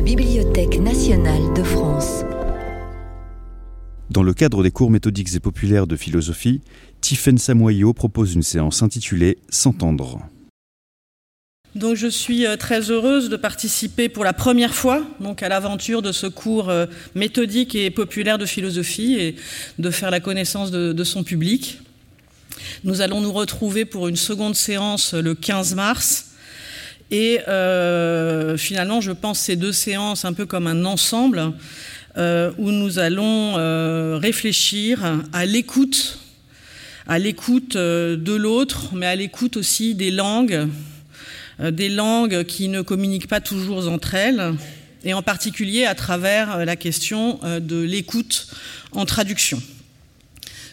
la Bibliothèque nationale de France. Dans le cadre des cours méthodiques et populaires de philosophie, Tiffaine Samoyo propose une séance intitulée S'entendre. Donc je suis euh, très heureuse de participer pour la première fois donc à l'aventure de ce cours euh, méthodique et populaire de philosophie et de faire la connaissance de, de son public. Nous allons nous retrouver pour une seconde séance le 15 mars. Et euh, finalement, je pense ces deux séances un peu comme un ensemble euh, où nous allons euh, réfléchir à l'écoute, à l'écoute de l'autre, mais à l'écoute aussi des langues, des langues qui ne communiquent pas toujours entre elles, et en particulier à travers la question de l'écoute en traduction.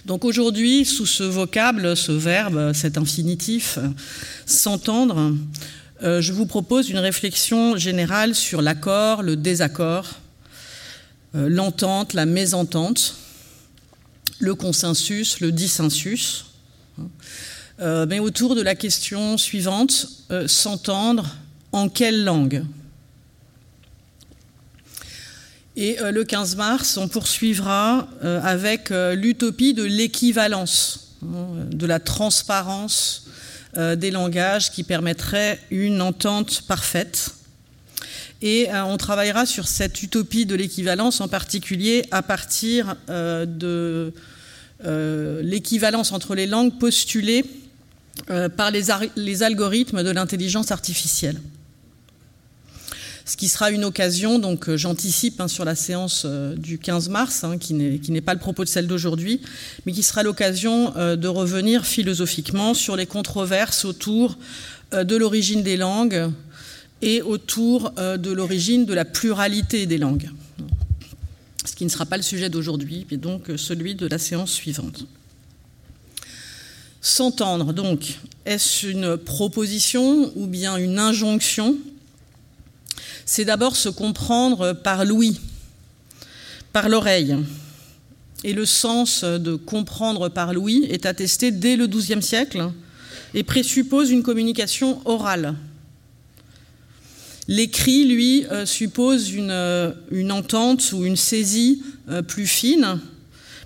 Donc aujourd'hui, sous ce vocable, ce verbe, cet infinitif, s'entendre, euh, je vous propose une réflexion générale sur l'accord, le désaccord, euh, l'entente, la mésentente, le consensus, le dissensus, euh, mais autour de la question suivante, s'entendre en quelle langue? Et le 15 mars, on poursuivra avec l'utopie de l'équivalence, hein, de la transparence euh, des langages qui permettrait une entente parfaite. Et euh, on travaillera sur cette utopie de l'équivalence, en particulier à partir euh, de l'équivalence entre les langues postulées euh, par les algorithmes de l'intelligence artificielle ce qui sera une occasion, donc euh, j'anticipe hein, sur la séance euh, du 15 mars, hein, qui n'est pas le propos de celle d'aujourd'hui, mais qui sera l'occasion euh, de revenir philosophiquement sur les controverses autour de l'origine des langues et autour de l'origine de la pluralité des langues. Ce qui ne sera pas le sujet d'aujourd'hui, mais donc celui de la séance suivante. S'entendre, donc, est-ce une proposition ou bien une injonction c'est d'abord se comprendre par l'ouïe, par l'oreille. Et le sens de comprendre par l'ouïe est attesté dès le XIIe siècle et présuppose une communication orale. L'écrit, lui, euh, suppose une, euh, une, entente ou une saisie euh, plus fine,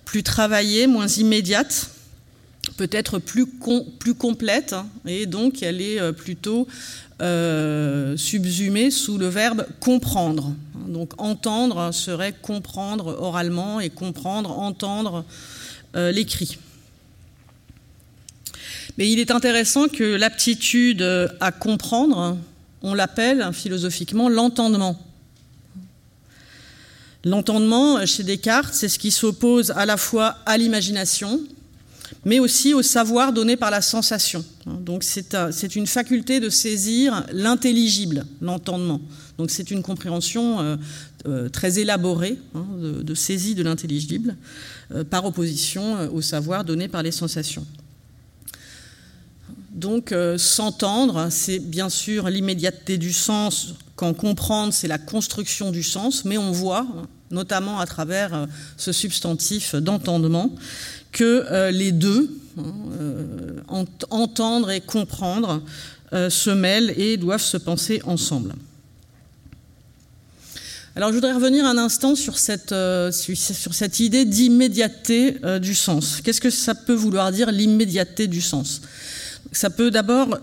plus travaillée, moins immédiate, peut-être plus, com plus complète, hein, et donc elle est euh, plutôt euh, subsumé sous le verbe comprendre. Donc entendre serait comprendre oralement et comprendre, entendre euh, l'écrit. Mais il est intéressant que l'aptitude à comprendre, on l'appelle philosophiquement l'entendement. L'entendement, chez Descartes, c'est ce qui s'oppose à la fois à l'imagination, mais aussi au savoir donné par la sensation. Donc c'est une faculté de saisir l'intelligible, l'entendement. Donc c'est une compréhension euh, euh, très élaborée hein, de, saisie de l'intelligible euh, par opposition au savoir donné par les sensations. Donc s'entendre, c'est bien sûr l'immédiateté du sens, quand comprendre, c'est la construction du sens, mais on voit, notamment à travers ce substantif d'entendement, que euh, les deux, euh, ent entendre et comprendre, euh, se mêlent et doivent se penser ensemble. Alors je voudrais revenir un instant sur cette, idée d'immédiateté du sens. Qu'est-ce que ça peut vouloir dire l'immédiateté du sens? Ça peut d'abord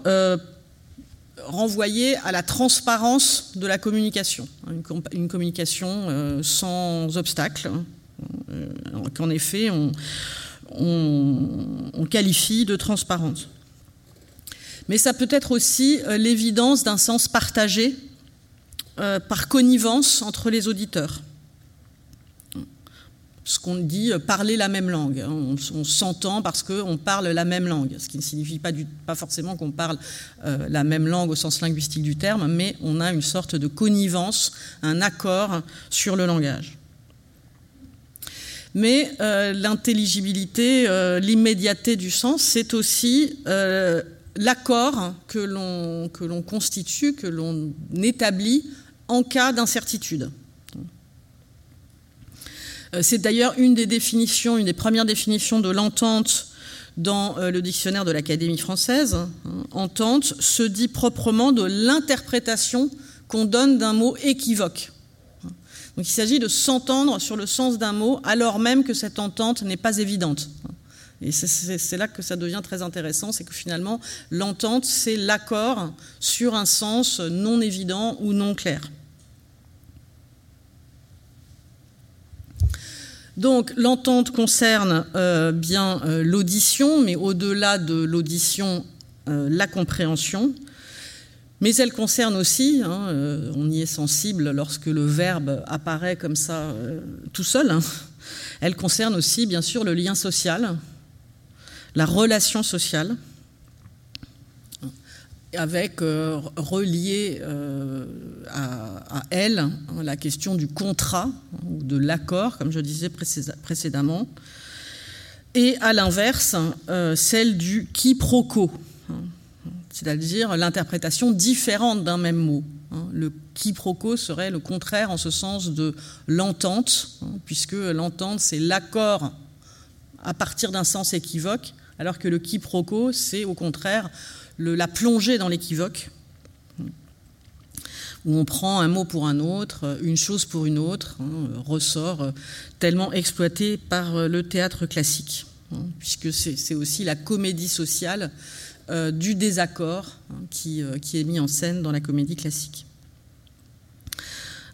renvoyer à la transparence de la communication, une, com une communication sans obstacle, qu'en effet on, on, qualifie de transparente. Mais ça peut être aussi euh, l'évidence d'un sens partagé euh, par connivence entre les auditeurs. Ce qu'on dit euh, parler la même langue. Hein. On, s'entend parce qu'on parle la même langue, ce qui ne signifie pas, forcément qu'on parle la même langue au sens linguistique du terme, mais on a une sorte de connivence, un accord sur le langage. Mais euh, l'intelligibilité, euh, l'immédiateté du sens, c'est aussi euh, l'accord que l'on constitue, que l'on établit en cas d'incertitude. C'est d'ailleurs une des définitions, une des premières définitions de l'entente dans le dictionnaire de l'Académie française. Entente se dit proprement de l'interprétation qu'on donne d'un mot équivoque. Il s'agit de s'entendre sur le sens d'un mot alors même que cette entente n'est pas évidente. Et c'est là que ça devient très intéressant, c'est que finalement, l'entente, c'est l'accord sur un sens non évident ou non clair. Donc l'entente concerne euh, bien euh, l'audition, mais au-delà de l'audition, euh, la compréhension. Mais elle concerne aussi, hein, on y est sensible lorsque le verbe apparaît comme ça tout seul, hein. elle concerne aussi bien sûr le lien social, la relation sociale, avec euh, relié euh, à, elle hein, la question du contrat ou de l'accord, comme je disais précédemment, et à l'inverse, euh, celle du quiproquo, c'est-à-dire l'interprétation différente d'un même mot. Hein. Le quiproquo serait le contraire en ce sens de l'entente, puisque l'entente, c'est l'accord à partir d'un sens équivoque, alors que le quiproquo, c'est au contraire la plongée dans l'équivoque, où on prend un mot pour un autre, une chose pour une autre, hein, ressort tellement exploité par le théâtre classique, hein, puisque c'est aussi la comédie sociale euh, du désaccord hein, qui, qui, est mis en scène dans la comédie classique.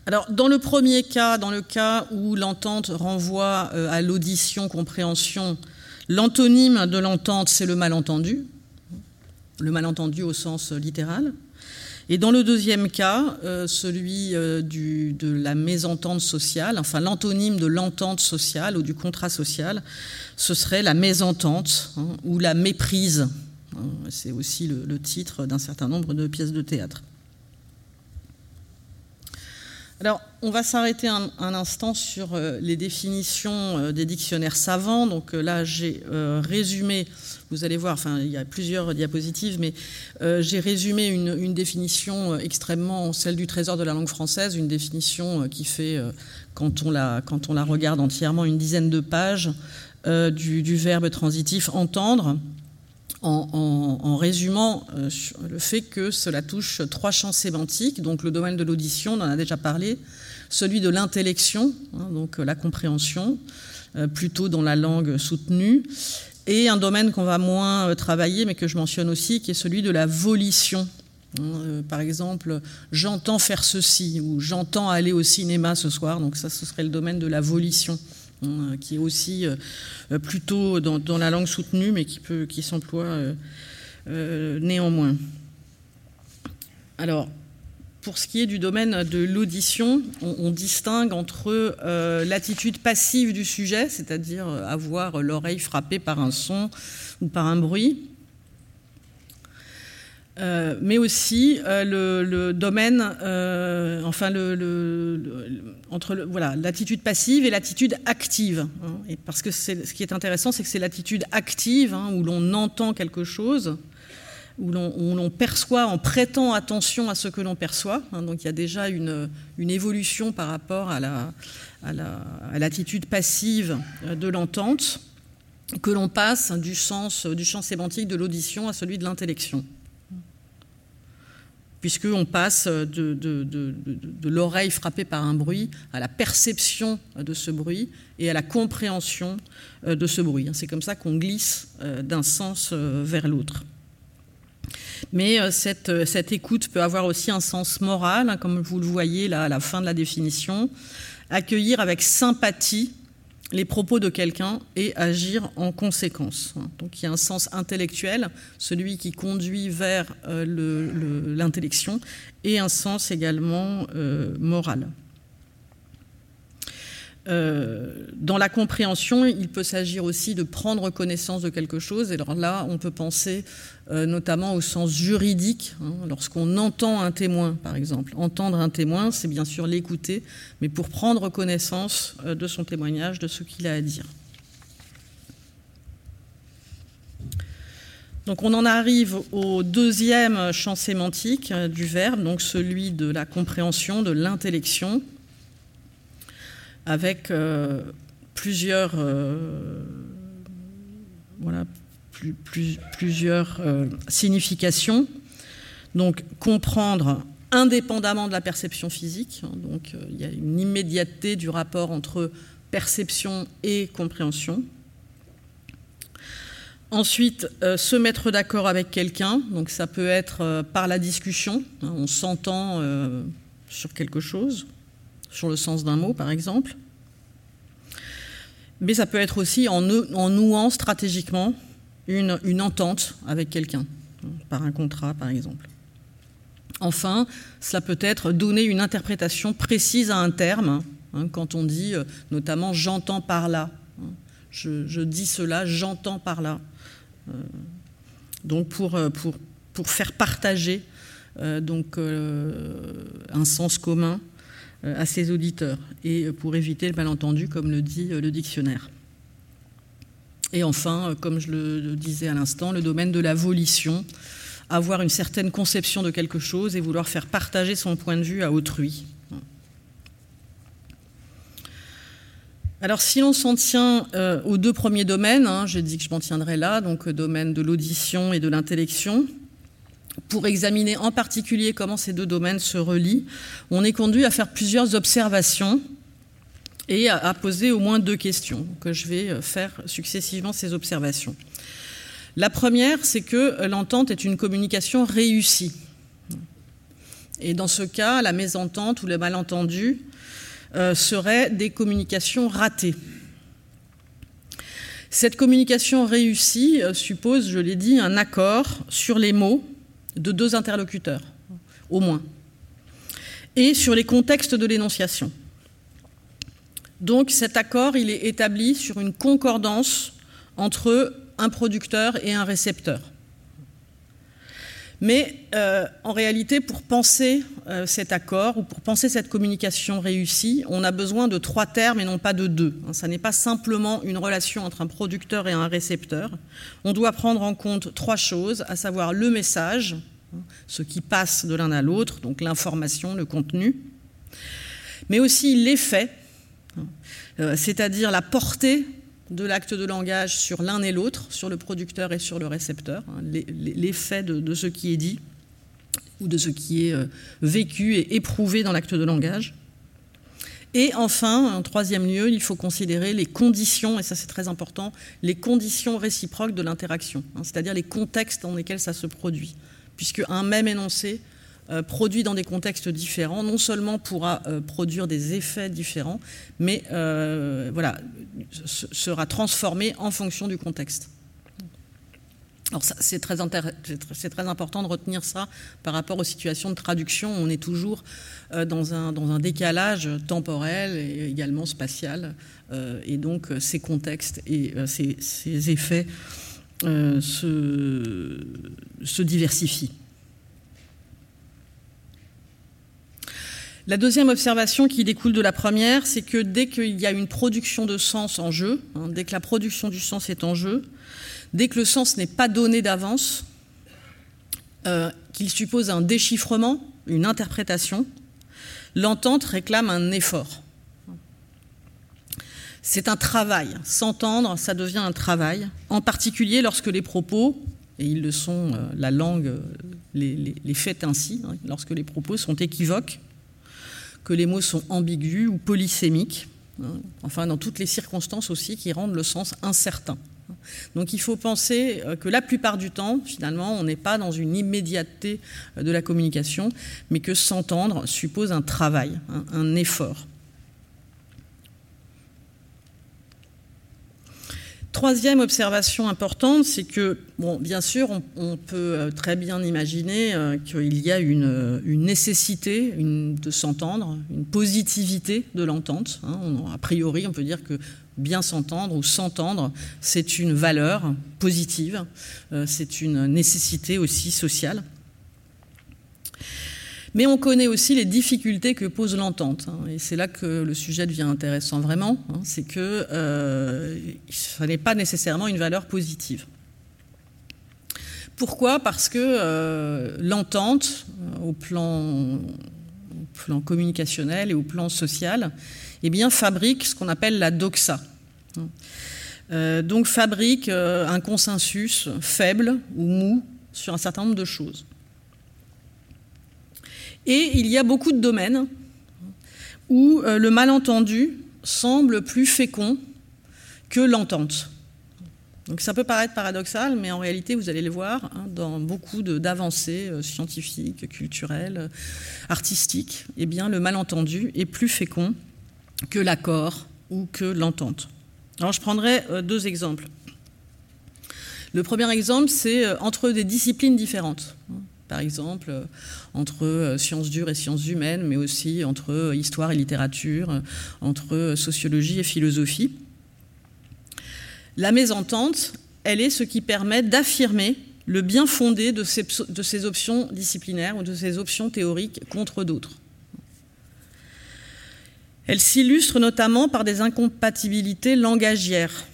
Alors, dans le premier cas, dans le cas où l'entente renvoie à l'audition, compréhension, l'antonyme de l'entente, c'est le malentendu le malentendu au sens littéral. Et dans le deuxième cas, euh, celui euh, de la mésentente sociale, enfin l'antonyme de l'entente sociale ou du contrat social, ce serait la mésentente hein, ou la méprise. Hein, c'est aussi le titre d'un certain nombre de pièces de théâtre. Alors, on va s'arrêter un, instant sur euh, les définitions euh, des dictionnaires savants. Donc euh, là, j'ai résumé, vous allez voir, enfin, il y a plusieurs diapositives, mais j'ai résumé une, définition extrêmement, celle du trésor de la langue française, une définition qui fait, quand on, la, quand on la regarde entièrement, une dizaine de pages du verbe transitif entendre en, résumant euh, le fait que cela touche trois champs sémantiques, donc le domaine de l'audition, on en a déjà parlé, celui de l'intellection, hein, donc euh, la compréhension, euh, plutôt dans la langue soutenue, et un domaine qu'on va moins travailler, mais que je mentionne aussi, qui est celui de la volition. Hein, par exemple, j'entends faire ceci, ou j'entends aller au cinéma ce soir, donc ça ce serait le domaine de la volition. Hein, qui est aussi euh, plutôt dans, la langue soutenue, mais qui, s'emploie euh, euh, néanmoins. Alors, pour ce qui est du domaine de l'audition, on, distingue entre l'attitude passive du sujet, c'est-à-dire avoir l'oreille frappée par un son ou par un bruit, euh, mais aussi euh, le, domaine, euh, enfin, entre voilà l'attitude passive et l'attitude active. Hein. parce que ce qui est intéressant, c'est que c'est l'attitude active hein, où l'on entend quelque chose, où l'on perçoit en prêtant attention à ce que l'on perçoit. Hein. donc il y a déjà une, évolution par rapport à l'attitude passive de l'entente que l'on passe du sens du champ sémantique de l'audition à celui de l'intellection puisqu'on passe de, l'oreille frappée par un bruit à la perception de ce bruit et à la compréhension euh, de ce bruit. C'est comme ça qu'on glisse euh, d'un sens euh, vers l'autre. Mais cette, cette, écoute peut avoir aussi un sens moral, hein, comme vous le voyez là à la fin de la définition. Accueillir avec sympathie les propos de quelqu'un et agir en conséquence. Donc il y a un sens intellectuel, celui qui conduit vers euh, l'intellection, et un sens également euh, moral. Euh, dans la compréhension, il peut s'agir aussi de prendre connaissance de quelque chose. Et alors là, on peut penser euh, notamment au sens juridique, hein, lorsqu'on entend un témoin, par exemple. Entendre un témoin, c'est bien sûr l'écouter, mais pour prendre connaissance euh, de son témoignage, de ce qu'il a à dire. Donc on en arrive au deuxième champ sémantique du verbe, donc celui de la compréhension, de l'intellection avec euh, plusieurs, euh, voilà, plusieurs euh, significations. Donc comprendre indépendamment de la perception physique. Hein, donc il y a une immédiateté du rapport entre perception et compréhension. Ensuite, se mettre d'accord avec quelqu'un, donc ça peut être par la discussion, hein, on s'entend sur quelque chose, sur le sens d'un mot par exemple, mais ça peut être aussi en, nouant stratégiquement une entente avec quelqu'un, par un contrat par exemple. Enfin, cela peut être donner une interprétation précise à un terme, hein, quand on dit euh, notamment j'entends par là. Hein. je, dis cela, j'entends par là. Euh, donc pour, euh, pour, faire partager donc, un sens commun à ses auditeurs et pour éviter le malentendu, comme le dit le dictionnaire. Et enfin, comme je le disais à l'instant, le domaine de la volition avoir une certaine conception de quelque chose et vouloir faire partager son point de vue à autrui. Alors si l'on s'en tient euh, aux deux premiers domaines, hein, j'ai dit que je m'en tiendrai là, donc euh, domaine de l'audition et de l'intellection, pour examiner en particulier comment ces deux domaines se relient, on est conduit à faire plusieurs observations et à, poser au moins deux questions, que je vais euh, faire successivement ces observations. La première, c'est que l'entente est une communication réussie. Et dans ce cas, la mésentente ou le malentendu euh, seraient des communications ratées. Cette communication réussie euh, suppose, je l'ai dit, un accord sur les mots de deux interlocuteurs, au moins, et sur les contextes de l'énonciation. Donc cet accord, il est établi sur une concordance entre un producteur et un récepteur. Mais euh, en réalité, pour penser euh, cet accord ou pour penser cette communication réussie, on a besoin de trois termes et non pas de deux. Hein, ça n'est pas simplement une relation entre un producteur et un récepteur. On doit prendre en compte trois choses, à savoir le message, hein, ce qui passe de l'un à l'autre, donc l'information, le contenu, mais aussi l'effet, hein, euh, c'est-à-dire la portée de l'acte de langage sur l'un et l'autre, sur le producteur et sur le récepteur, hein, l'effet de, ce qui est dit ou de ce qui est euh, vécu et éprouvé dans l'acte de langage. Et enfin, en troisième lieu, il faut considérer les conditions, et ça c'est très important, les conditions réciproques de l'interaction, hein, c'est-à-dire les contextes dans lesquels ça se produit, puisque un même énoncé euh, produit dans des contextes différents, non seulement pourra euh, produire des effets différents, mais euh, voilà, sera transformé en fonction du contexte. Alors c'est très, important de retenir ça par rapport aux situations de traduction. On est toujours dans, un, décalage temporel et également spatial. et donc ces contextes et ces, effets se diversifient. La deuxième observation qui découle de la première, c'est que dès qu'il y a une production de sens en jeu, hein, dès que la production du sens est en jeu, dès que le sens n'est pas donné d'avance, euh, qu'il suppose un déchiffrement, une interprétation, l'entente réclame un effort. C'est un travail. S'entendre, ça devient un travail, en particulier lorsque les propos, et ils le sont, euh, la langue les, les fait ainsi, hein, lorsque les propos sont équivoques, que les mots sont ambigus ou polysémiques, hein, enfin dans toutes les circonstances aussi qui rendent le sens incertain. Donc il faut penser euh, que la plupart du temps, finalement, on n'est pas dans une immédiateté euh, de la communication, mais que s'entendre suppose un travail, un effort. Troisième observation importante, c'est que, bon, bien sûr, on, peut euh, très bien imaginer euh, qu'il y a une, euh, nécessité de s'entendre, une positivité de l'entente. Hein. a priori, on peut dire que bien s'entendre ou s'entendre, c'est une valeur positive, c'est une nécessité aussi sociale. Mais on connaît aussi les difficultés que pose l'entente. Hein, et c'est là que le sujet devient intéressant vraiment. Hein, c'est que euh, ça n'est pas nécessairement une valeur positive. Pourquoi? Parce que euh, l'entente, euh, au plan, communicationnel et au plan social, eh bien, fabrique ce qu'on appelle la doxa. Hein. donc fabrique un consensus faible ou mou sur un certain nombre de choses. Et il y a beaucoup de domaines où euh, le malentendu semble plus fécond que l'entente. Donc ça peut paraître paradoxal, mais en réalité, vous allez le voir, hein, dans beaucoup d'avancées euh, scientifiques, culturelles, artistiques, eh bien, le malentendu est plus fécond que l'accord ou que l'entente. Alors je prendrai euh, deux exemples. Le premier exemple, c'est euh, entre des disciplines différentes. Par exemple, entre sciences dures et sciences humaines, mais aussi entre histoire et littérature, entre sociologie et philosophie. La mésentente, elle est ce qui permet d'affirmer le bien fondé de ces, options disciplinaires ou de ces options théoriques contre d'autres. Elle s'illustre notamment par des incompatibilités langagières.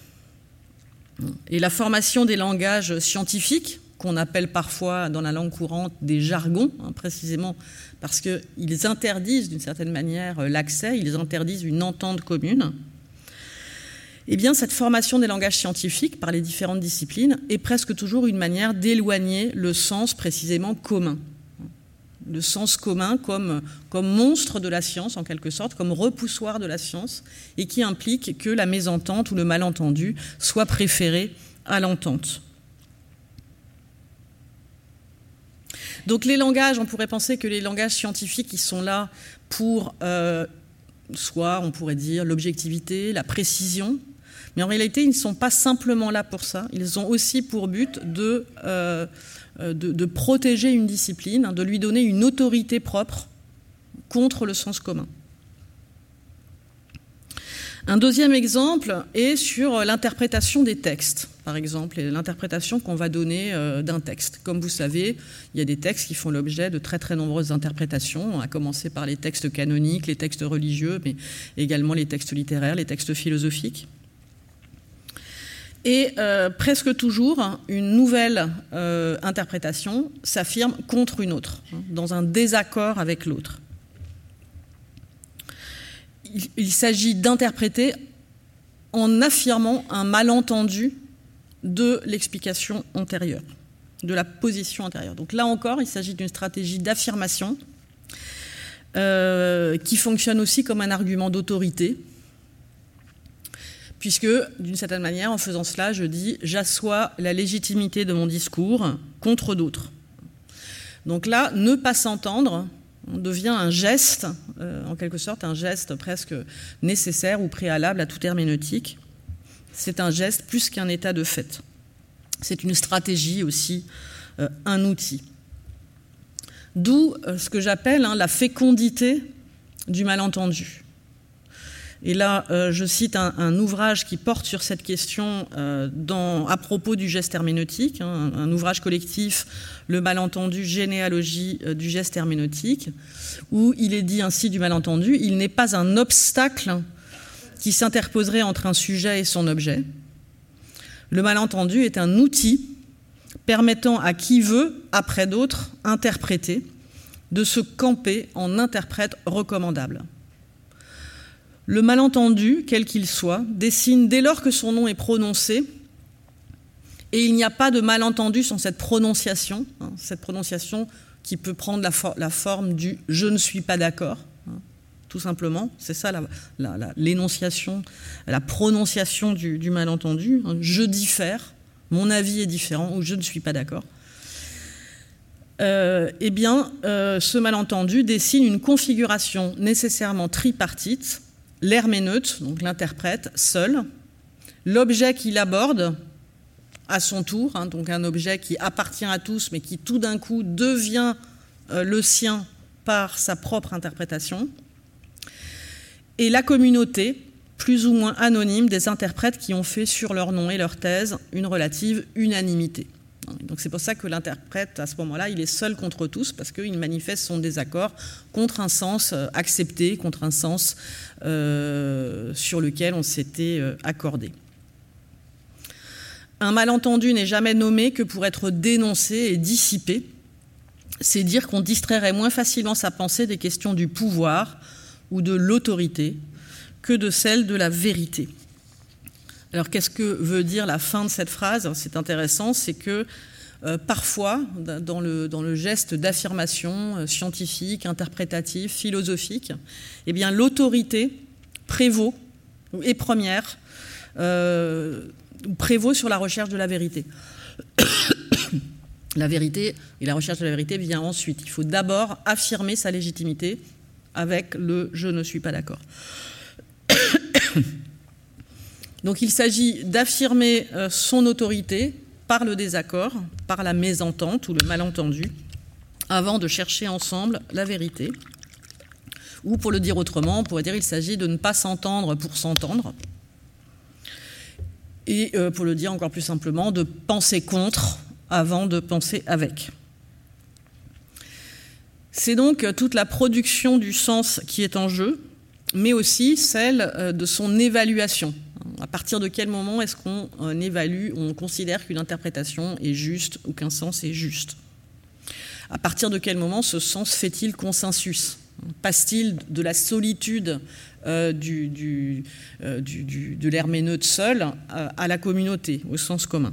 Et la formation des langages scientifiques, qu'on appelle parfois dans la langue courante des jargons, hein, précisément parce qu'ils interdisent d'une certaine manière l'accès, ils interdisent une entente commune, eh bien, cette formation des langages scientifiques par les différentes disciplines est presque toujours une manière d'éloigner le sens précisément commun. Le sens commun comme, comme monstre de la science, en quelque sorte, comme repoussoir de la science, et qui implique que la mésentente ou le malentendu soit préféré à l'entente. Donc les langages, on pourrait penser que les langages scientifiques, sont là pour euh, soit, on pourrait dire, l'objectivité, la précision, mais en réalité, ils ne sont pas simplement là pour ça. Ils ont aussi pour but de, euh, de, protéger une discipline, de lui donner une autorité propre contre le sens commun. Un deuxième exemple est sur l'interprétation des textes, par exemple, et l'interprétation qu'on va donner euh, d'un texte. Comme vous savez, il y a des textes qui font l'objet de très très nombreuses interprétations, à commencer par les textes canoniques, les textes religieux, mais également les textes littéraires, les textes philosophiques. Et euh, presque toujours, une nouvelle euh, interprétation s'affirme contre une autre, hein, dans un désaccord avec l'autre. Il, s'agit d'interpréter en affirmant un malentendu de l'explication antérieure, de la position antérieure. Donc là encore, il s'agit d'une stratégie d'affirmation euh, qui fonctionne aussi comme un argument d'autorité puisque d'une certaine manière, en faisant cela, je dis j'assois la légitimité de mon discours contre d'autres. Donc là, ne pas s'entendre devient un geste, euh, en quelque sorte un geste presque nécessaire ou préalable à toute herméneutique. C'est un geste plus qu'un état de fait. C'est une stratégie aussi, euh, un outil. D'où euh, ce que j'appelle hein, la fécondité du malentendu. Et là, euh, je cite un, ouvrage qui porte sur cette question à propos du geste herméneutique, hein, un, ouvrage collectif, Le malentendu, généalogie du geste herméneutique, où il est dit ainsi du malentendu, il n'est pas un obstacle qui s'interposerait entre un sujet et son objet. Le malentendu est un outil permettant à qui veut, après d'autres, interpréter, de se camper en interprète recommandable. Le malentendu, quel qu'il soit, dessine dès lors que son nom est prononcé, et il n'y a pas de malentendu sans cette prononciation, hein, cette prononciation qui peut prendre la, forme du je ne suis pas d'accord, tout simplement. C'est ça l'énonciation, la, prononciation du, malentendu. Hein. je diffère, mon avis est différent ou je ne suis pas d'accord. Euh, eh bien, euh, ce malentendu dessine une configuration nécessairement tripartite l'herméneute, donc l'interprète, seul, l'objet qu'il aborde à son tour, hein, donc un objet qui appartient à tous, mais qui tout d'un coup devient euh, le sien par sa propre interprétation, et la communauté, plus ou moins anonyme, des interprètes qui ont fait sur leur nom et leur thèse une relative unanimité. Donc c'est pour ça que l'interprète, à ce moment-là, il est seul contre tous, parce qu'il manifeste son désaccord contre un sens euh, accepté, contre un sens euh, sur lequel on s'était euh, accordé. Un malentendu n'est jamais nommé que pour être dénoncé et dissipé. C'est dire qu'on distrairait moins facilement sa pensée des questions du pouvoir ou de l'autorité que de celles de la vérité. Alors qu'est-ce que veut dire la fin de cette phrase? C'est intéressant, c'est que parfois dans le, geste d'affirmation scientifique, interprétative, philosophique, eh bien l'autorité prévaut et première prévaut sur la recherche de la vérité. la vérité et la recherche de la vérité vient ensuite. Il faut d'abord affirmer sa légitimité avec le je ne suis pas d'accord. Donc il s'agit d'affirmer euh, son autorité par le désaccord, par la mésentente ou le malentendu, avant de chercher ensemble la vérité. Ou pour le dire autrement, on pourrait dire qu'il s'agit de ne pas s'entendre pour s'entendre. Et euh, pour le dire encore plus simplement, de penser contre avant de penser avec. C'est donc toute la production du sens qui est en jeu, mais aussi celle euh, de son évaluation. À partir de quel moment est-ce qu'on euh, évalue, on considère qu'une interprétation est juste ou qu'un sens est juste? À partir de quel moment ce sens fait-il consensus? Passe-t-il de la solitude euh, de l'herméneute seul à la communauté, au sens commun?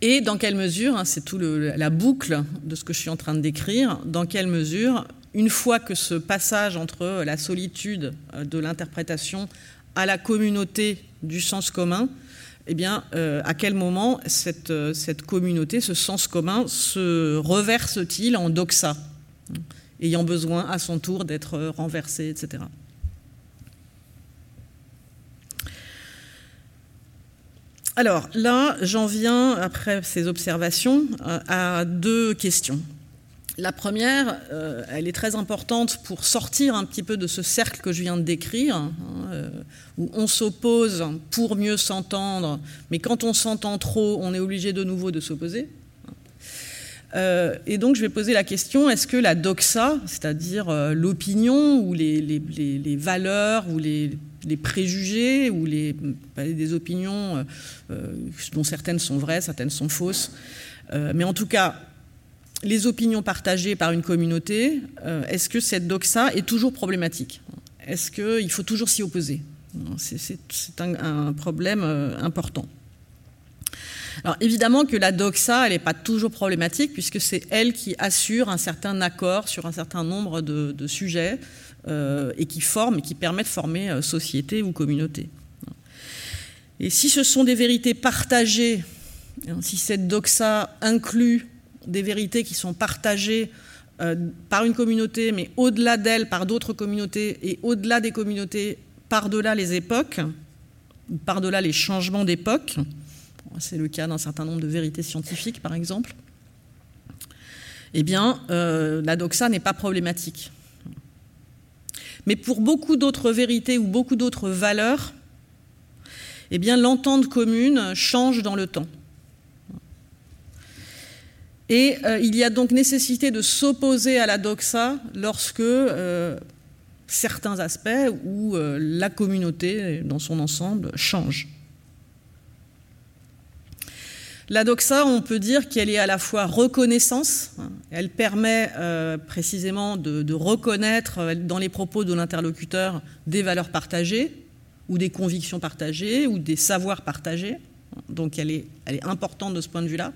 Et dans quelle mesure, hein, c'est tout la boucle de ce que je suis en train de décrire, dans quelle mesure, une fois que ce passage entre la solitude euh, de l'interprétation à la communauté du sens commun, eh bien, euh, à quel moment cette, euh, cette, communauté, ce sens commun, se reverse-t-il en doxa, ayant besoin à son tour d'être renversé, etc. Alors là, j'en viens, après ces observations, euh, à deux questions. La première, euh, elle est très importante pour sortir un petit peu de ce cercle que je viens de décrire, hein, euh, où on s'oppose pour mieux s'entendre, mais quand on s'entend trop, on est obligé de nouveau de s'opposer. et donc je vais poser la question, est-ce que la doxa, c'est-à-dire l'opinion ou les, valeurs ou les, les préjugés ou les, des opinions euh, euh, dont certaines sont vraies, certaines sont fausses. Euh, mais en tout cas, les opinions partagées par une communauté, est-ce que cette doxa est toujours problématique? Est-ce qu'il faut toujours s'y opposer? C'est un, problème important. Alors évidemment que la doxa, elle n'est pas toujours problématique puisque c'est elle qui assure un certain accord sur un certain nombre de sujets euh, et qui forment qui permettent de former euh, société ou communauté. Et si ce sont des vérités partagées, hein, si cette doxa inclut des vérités qui sont partagées euh, par une communauté, mais au-delà d'elle, par d'autres communautés, et au-delà des communautés, par-delà les époques, par-delà les changements d'époque, c'est le cas d'un certain nombre de vérités scientifiques, par exemple, eh bien, la doxa n'est pas problématique. Mais pour beaucoup d'autres vérités ou beaucoup d'autres valeurs, eh l'entente commune change dans le temps. Et euh, il y a donc nécessité de s'opposer à la doxa lorsque euh, certains aspects ou euh, la communauté dans son ensemble changent. La doxa, on peut dire qu'elle est à la fois reconnaissance, elle permet euh, précisément de, reconnaître euh, dans les propos de l'interlocuteur des valeurs partagées, ou des convictions partagées, ou des savoirs partagés. Donc elle est, importante de ce point de vue-là.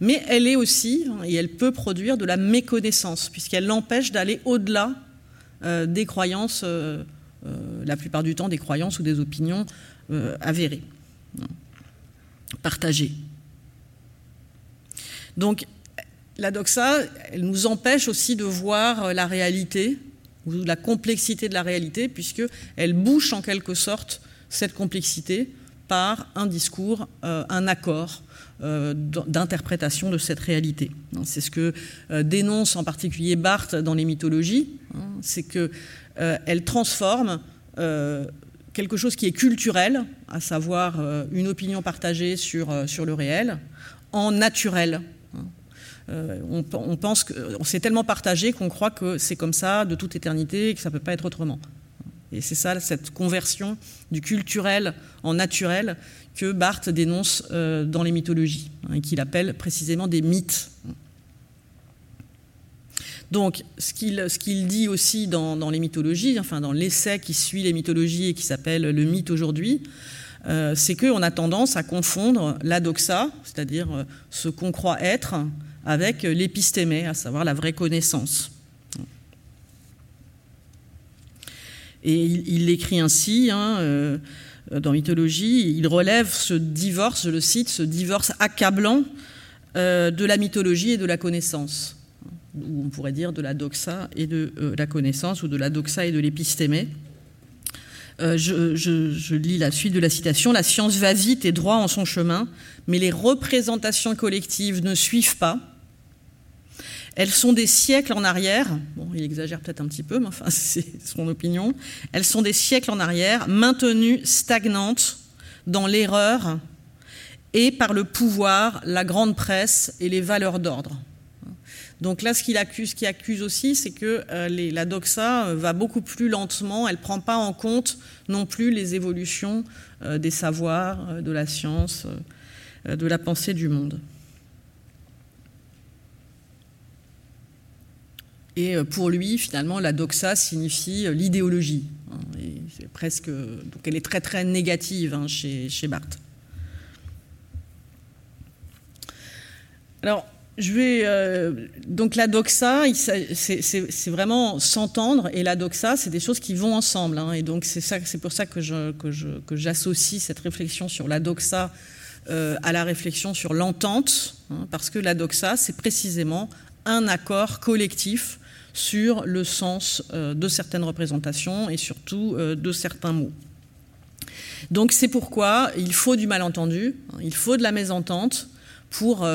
Mais elle est aussi, et elle peut produire de la méconnaissance, puisqu'elle l'empêche d'aller au-delà euh, des croyances, la plupart du temps des croyances ou des opinions avérées, partagées. Donc la doxa, elle nous empêche aussi de voir euh, la réalité ou la complexité de la réalité, puisqu'elle bouche en quelque sorte cette complexité par un discours, euh, un accord euh, d'interprétation de cette réalité. C'est ce que dénonce en particulier Barthes dans les mythologies, hein, c'est qu'elle transforme quelque chose qui est culturel, à savoir une opinion partagée sur le réel, en naturel, euh, on, pense qu'on s'est tellement partagé qu'on croit que c'est comme ça de toute éternité et que ça ne peut pas être autrement. Et c'est ça, cette conversion du culturel en naturel que Barthes dénonce euh, dans les mythologies, hein, et qu'il appelle précisément des mythes. Donc, ce qu'il dit aussi dans, les mythologies, enfin dans l'essai qui suit les mythologies et qui s'appelle Le mythe aujourd'hui, euh, c'est qu'on a tendance à confondre la doxa, c'est-à-dire euh, ce qu'on croit être, avec l'épistémé, à savoir la vraie connaissance. Et il, l'écrit ainsi, hein, euh, dans Mythologie, il relève ce divorce, je le cite, ce divorce accablant de la mythologie et de la connaissance, ou on pourrait dire de la doxa et de la connaissance, ou de la doxa et de l'épistémé. Euh, je, lis la suite de la citation. La science va vite et droit en son chemin, mais les représentations collectives ne suivent pas. Elles sont des siècles en arrière. Bon, il exagère peut-être un petit peu, mais enfin, c'est son opinion. Elles sont des siècles en arrière, maintenues stagnantes dans l'erreur et par le pouvoir, la grande presse et les valeurs d'ordre. Donc là, ce qu'il accuse, qui accuse aussi, c'est que euh, la doxa euh, va beaucoup plus lentement, elle ne prend pas en compte non plus les évolutions euh, des savoirs, de la science, de la pensée du monde. Et pour lui, finalement, la doxa signifie l'idéologie. Hein, presque, donc elle est très très négative hein, chez, chez Barthes. Alors, je vais euh, donc la doxa, c'est vraiment s'entendre et la doxa, c'est des choses qui vont ensemble. Hein, et donc c'est pour ça que je que j'associe cette réflexion sur la doxa euh, à la réflexion sur l'entente, hein, parce que la doxa, c'est précisément un accord collectif sur le sens euh, de certaines représentations et surtout de certains mots. Donc c'est pourquoi il faut du malentendu, hein, il faut de la mésentente pour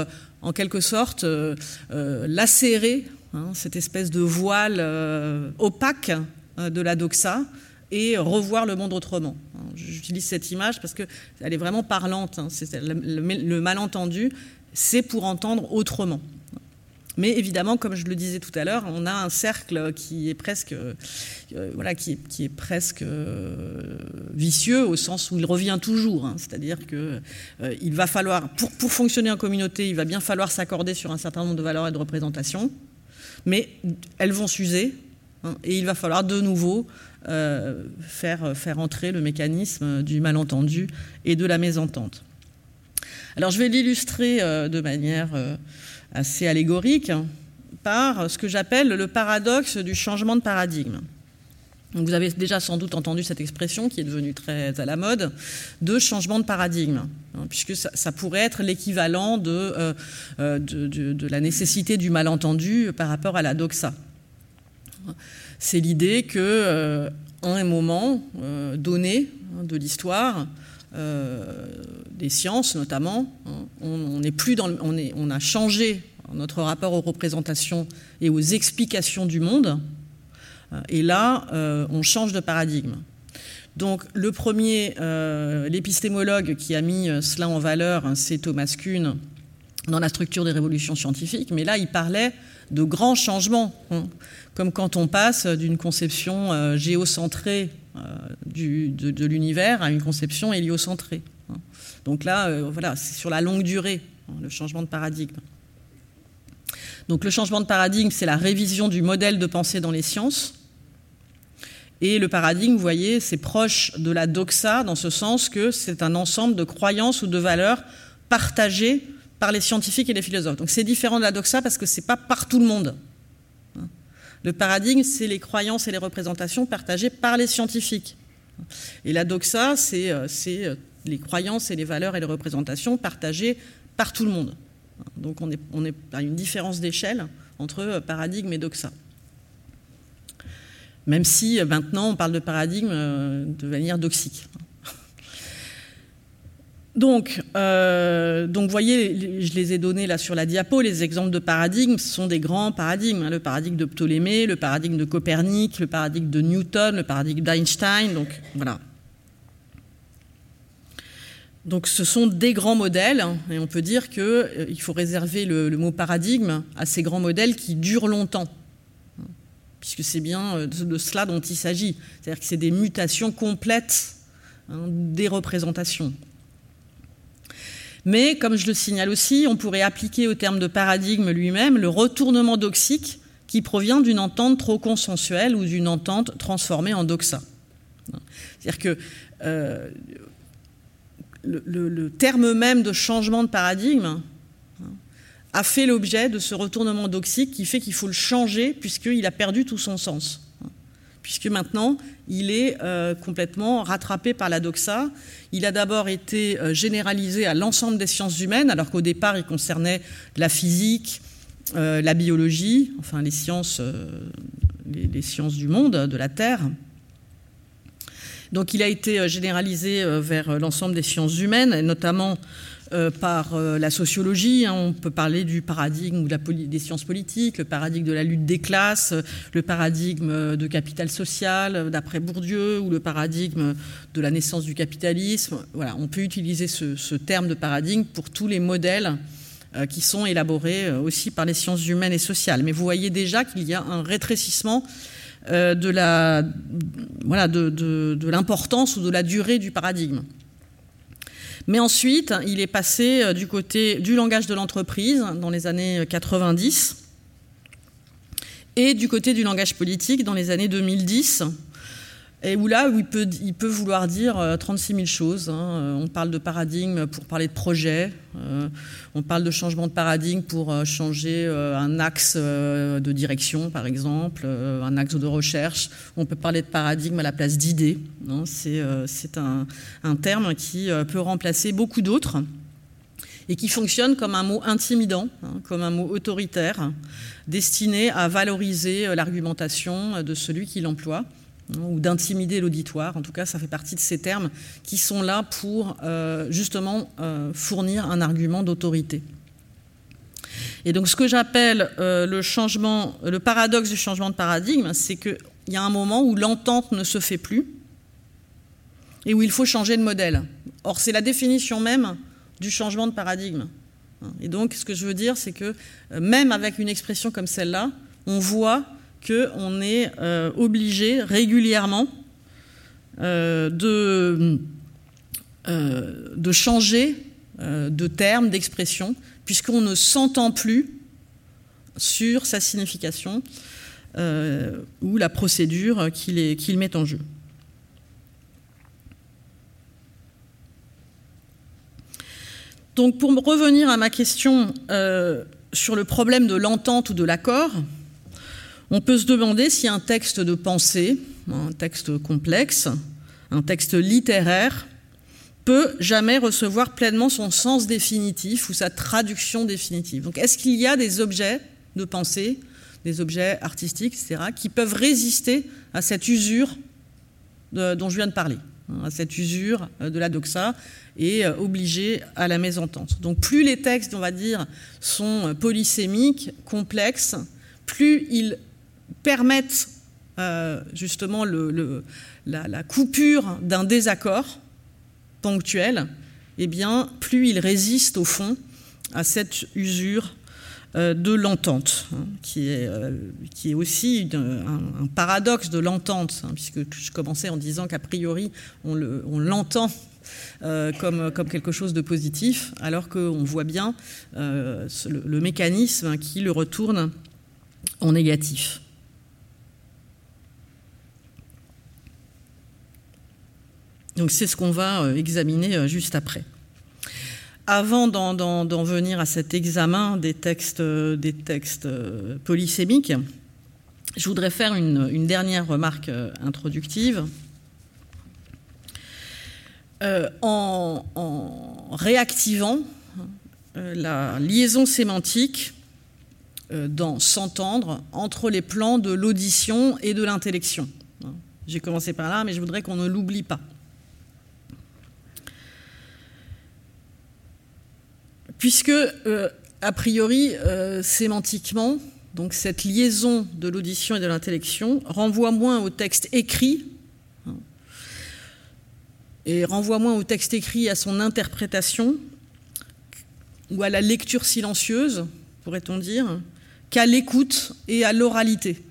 en quelque sorte euh, euh, lacérer hein, cette espèce de voile euh, opaque de la doxa et revoir le monde autrement. J'utilise cette image parce qu'elle est vraiment parlante. Hein. le, malentendu, c'est pour entendre autrement. Mais évidemment, comme je le disais tout à l'heure, on a un cercle qui est presque, euh, voilà, qui est, presque euh, vicieux au sens où il revient toujours. Hein. C'est-à-dire qu'il euh, va falloir, pour, pour, fonctionner en communauté, il va bien falloir s'accorder sur un certain nombre de valeurs et de représentations, mais elles vont s'user hein, et il va falloir de nouveau faire, faire entrer le mécanisme du malentendu et de la mésentente. Alors je vais l'illustrer de manière assez allégorique par ce que j'appelle le paradoxe du changement de paradigme. vous avez déjà sans doute entendu cette expression qui est devenue très à la mode de changement de paradigme, hein, puisque ça, pourrait être l'équivalent euh, de, de, la nécessité du malentendu par rapport à la doxa. C'est l'idée que euh, un moment euh, donné hein, de l'histoire, euh, des sciences notamment. On, plus dans, on, a changé notre rapport aux représentations et aux explications du monde. Euh, et là, euh, on change de paradigme. Donc le premier, l'épistémologue qui a mis cela en valeur, hein, c'est Thomas Kuhn dans la structure des révolutions scientifiques, mais là il parlait de grands changements, hein. comme quand on passe d'une conception géocentrée euh, du, de, l'univers à une conception héliocentrée. Hein. Donc là, euh, voilà, c'est sur la longue durée, hein, le changement de paradigme. Donc le changement de paradigme, c'est la révision du modèle de pensée dans les sciences. Et le paradigme, vous voyez, c'est proche de la doxa dans ce sens que c'est un ensemble de croyances ou de valeurs partagées par les scientifiques et les philosophes. Donc c'est différent de la doxa parce que c'est pas par tout le monde. Le paradigme, c'est les croyances et les représentations partagées par les scientifiques. Et la doxa, c'est euh, euh, les croyances et les valeurs et les représentations partagées par tout le monde. Donc on est, à une différence d'échelle entre euh, paradigme et doxa. Même si maintenant on parle de paradigme de manière doxique. Donc, euh, donc, vous voyez, je les ai donnés là sur la diapo, les exemples de paradigmes, ce sont des grands paradigmes. Hein. le paradigme de Ptolémée, le paradigme de Copernic, le paradigme de Newton, le paradigme d'Einstein. Donc, voilà. Donc, ce sont des grands modèles, hein, et on peut dire qu'il euh, faut réserver le, mot paradigme à ces grands modèles qui durent longtemps, hein, puisque c'est bien euh, de cela dont il s'agit. C'est-à-dire que c'est des mutations complètes des représentations. Mais, comme je le signale aussi, on pourrait appliquer au terme de paradigme lui-même le retournement doxique qui provient d'une entente trop consensuelle ou d'une entente transformée en doxa. C'est-à-dire que, euh, le, terme même de changement de paradigme hein, a fait l'objet de ce retournement doxique qui fait qu'il faut le changer puisqu'il a perdu tout son sens. Puisque maintenant, il est euh, complètement rattrapé par la doxa. Il a d'abord été euh, généralisé à l'ensemble des sciences humaines, alors qu'au départ, il concernait la physique, euh, la biologie, enfin les sciences, les, sciences du monde, de la Terre. Donc il a été généralisé vers l'ensemble des sciences humaines, et notamment euh, par euh, la sociologie. Hein. on peut parler du paradigme des sciences politiques, le paradigme de la lutte des classes, le paradigme de capital social d'après Bourdieu ou le paradigme de la naissance du capitalisme. Voilà, on peut utiliser ce, terme de paradigme pour tous les modèles euh, qui sont élaborés aussi par les sciences humaines et sociales. Mais vous voyez déjà qu'il y a un rétrécissement de l'importance ou de la durée du paradigme. Mais ensuite, il est passé euh, du côté du langage de l'entreprise dans les années 90 et du côté du langage politique dans les années 2010 et où là, il, peut, vouloir dire 36 euh, 000 choses. Hein. Euh, on parle de paradigme pour parler de projet. Euh, on parle de changement de paradigme pour changer un axe de direction, par exemple, un axe de recherche. On peut parler de paradigme à la place d'idée. Hein. C'est un, un, terme qui peut remplacer beaucoup d'autres et qui fonctionne comme un mot intimidant, hein, comme un mot autoritaire, destiné à valoriser l'argumentation de celui qui l'emploie ou d'intimider l'auditoire. En tout cas, ça fait partie de ces termes qui sont là pour euh, justement euh, fournir un argument d'autorité. Et donc, ce que j'appelle euh, le changement, le paradoxe du changement de paradigme, c'est qu'il y a un moment où l'entente ne se fait plus et où il faut changer de modèle. Or, c'est la définition même du changement de paradigme. Et donc, ce que je veux dire, c'est que même avec une expression comme celle-là, on voit qu'on est euh, obligé régulièrement euh, de, euh, de, changer de terme, d'expression, puisqu'on ne s'entend plus sur sa signification ou la procédure qu'il met en jeu. Donc pour revenir à ma question sur le problème de l'entente ou de l'accord, on peut se demander si un texte de pensée, un texte complexe, un texte littéraire, peut jamais recevoir pleinement son sens définitif ou sa traduction définitive. Donc est-ce qu'il y a des objets de pensée, des objets artistiques, etc., qui peuvent résister à cette usure dont je viens de parler, hein, à cette usure de la doxa et euh, obligés à la mésentente? Donc plus les textes, on va dire, sont polysémiques, complexes, plus ils permettent euh, justement la, coupure d'un désaccord ponctuel, eh bien, plus il résiste au fond à cette usure euh, de l'entente, hein, qui, est, euh, qui est aussi un, paradoxe de l'entente, hein, puisque je commençais en disant qu'a priori on l'entend comme, comme, quelque chose de positif, alors qu'on voit bien le, le, mécanisme qui le retourne en négatif. Donc c'est ce qu'on va euh, examiner euh, juste après. Avant d'en venir à cet examen des textes, euh, des textes polysémiques, je voudrais faire une, dernière remarque introductive. en, réactivant la liaison sémantique dans s'entendre entre les plans de l'audition et de l'intellection. J'ai commencé par là, mais je voudrais qu'on ne l'oublie pas. Puisque, euh, a priori, euh, sémantiquement, donc cette liaison de l'audition et de l'intellection renvoie moins au texte écrit hein, et renvoie moins au texte écrit à son interprétation ou à la lecture silencieuse, pourrait-on dire, qu'à l'écoute et à l'oralité.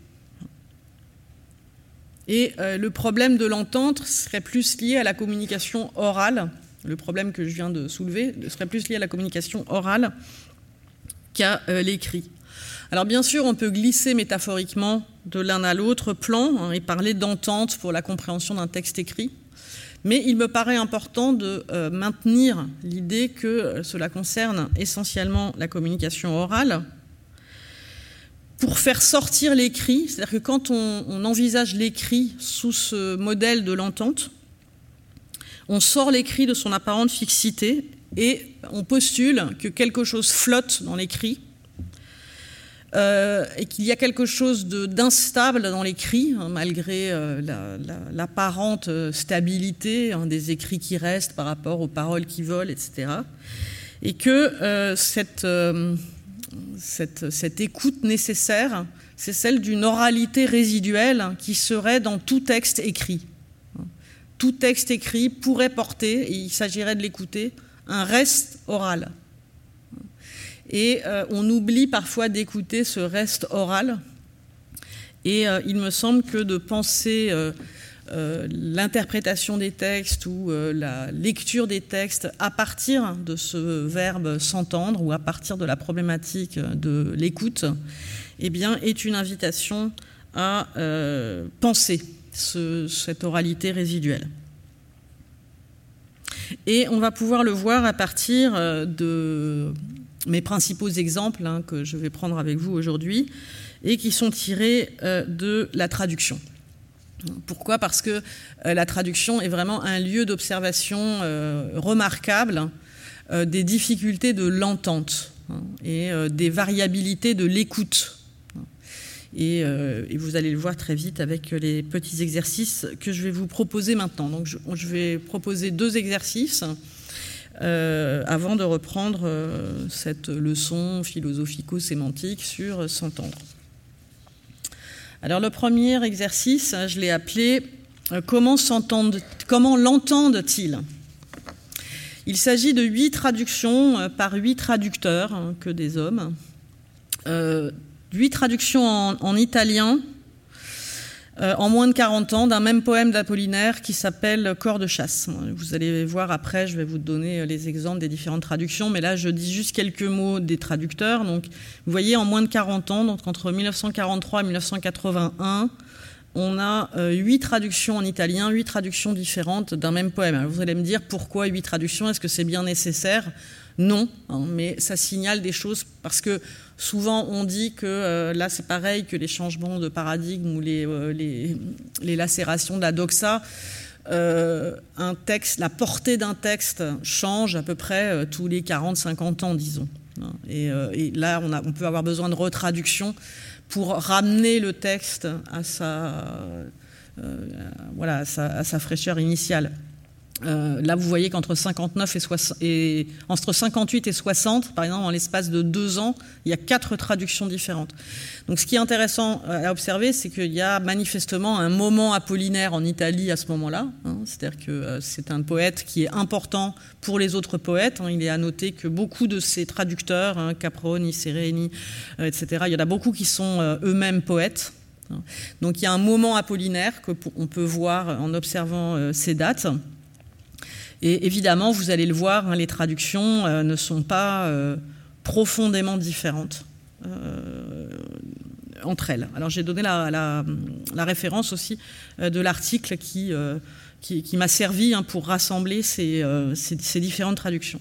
Et euh, le problème de l'entente serait plus lié à la communication orale le problème que je viens de soulever serait plus lié à la communication orale qu'à euh, l'écrit. Alors bien sûr, on peut glisser métaphoriquement de l'un à l'autre plan hein, et parler d'entente pour la compréhension d'un texte écrit, Mais il me paraît important de maintenir l'idée que cela concerne essentiellement la communication orale, pour faire sortir l'écrit, c'est-à-dire que quand on, envisage l'écrit sous ce modèle de l'entente, on sort l'écrit de son apparente fixité et on postule que quelque chose flotte dans l'écrit euh, et qu'il y a quelque chose d'instable dans l'écrit, hein, malgré euh, l'apparente stabilité hein, des écrits qui restent par rapport aux paroles qui volent, etc. Et que euh, cette cette, écoute nécessaire, c'est celle d'une oralité résiduelle qui serait dans tout texte écrit. Tout texte écrit pourrait porter, et il s'agirait de l'écouter, un reste oral. Et euh, on oublie parfois d'écouter ce reste oral. Et euh, il me semble que de penser euh, l'interprétation des textes ou la lecture des textes à partir de ce verbe s'entendre ou à partir de la problématique de l'écoute, eh est une invitation à euh, cette oralité résiduelle. Et on va pouvoir le voir à partir de mes principaux exemples hein, que je vais prendre avec vous aujourd'hui et qui sont tirés de la traduction. Pourquoi? Parce que euh, la traduction est vraiment un lieu d'observation euh, remarquable euh, des difficultés de l'entente hein, et des variabilités de l'écoute. Et, vous allez le voir très vite avec les petits exercices que je vais vous proposer maintenant. Donc je, vais proposer deux exercices avant de reprendre cette leçon philosophico-sémantique sur s'entendre. Alors le premier exercice, je l'ai appelé euh, Comment, l'entendent-ils? Il s'agit de huit traductions euh, par huit traducteurs, hein, que des hommes. Euh, huit traductions en italien, euh, en moins de 40 ans d'un même poème d'Apollinaire qui s'appelle Corps de chasse. Vous allez voir après, je vais vous donner euh, les exemples des différentes traductions, mais là je dis juste quelques mots des traducteurs. Donc, vous voyez, en moins de 40 ans, donc entre 1943 et 1981, on a euh, huit traductions en italien, huit traductions différentes d'un même poème. vous allez me dire pourquoi huit traductions? Est-ce que c'est bien nécessaire? Non, hein, mais ça signale des choses parce que Souvent, on dit que euh, là, c'est pareil que les changements de paradigme ou les, euh, lacérations de la doxa. Euh, la portée d'un texte change à peu près tous les 40-50 ans, disons. Et, là, on, peut avoir besoin de retraduction pour ramener le texte à sa fraîcheur initiale. Euh, là, vous voyez qu'entre 59 et, entre 58 et 60, par exemple, en l'espace de deux ans, il y a quatre traductions différentes. Donc, ce qui est intéressant euh, à observer, c'est qu'il y a manifestement un moment apollinaire en Italie à ce moment-là. Hein. C'est-à-dire que euh, c'est un poète qui est important pour les autres poètes. Hein. Il est à noter que beaucoup de ces traducteurs, hein, Caproni, Sereni, etc., il y en a beaucoup qui sont eux-mêmes poètes. Donc, il y a un moment apollinaire que on peut voir en observant ces dates. Et évidemment, vous allez le voir, hein, les traductions euh, ne sont pas euh, profondément différentes euh, entre elles. Alors j'ai donné la, référence aussi de l'article qui, qui, m'a servi hein, pour rassembler ces, ces, différentes traductions.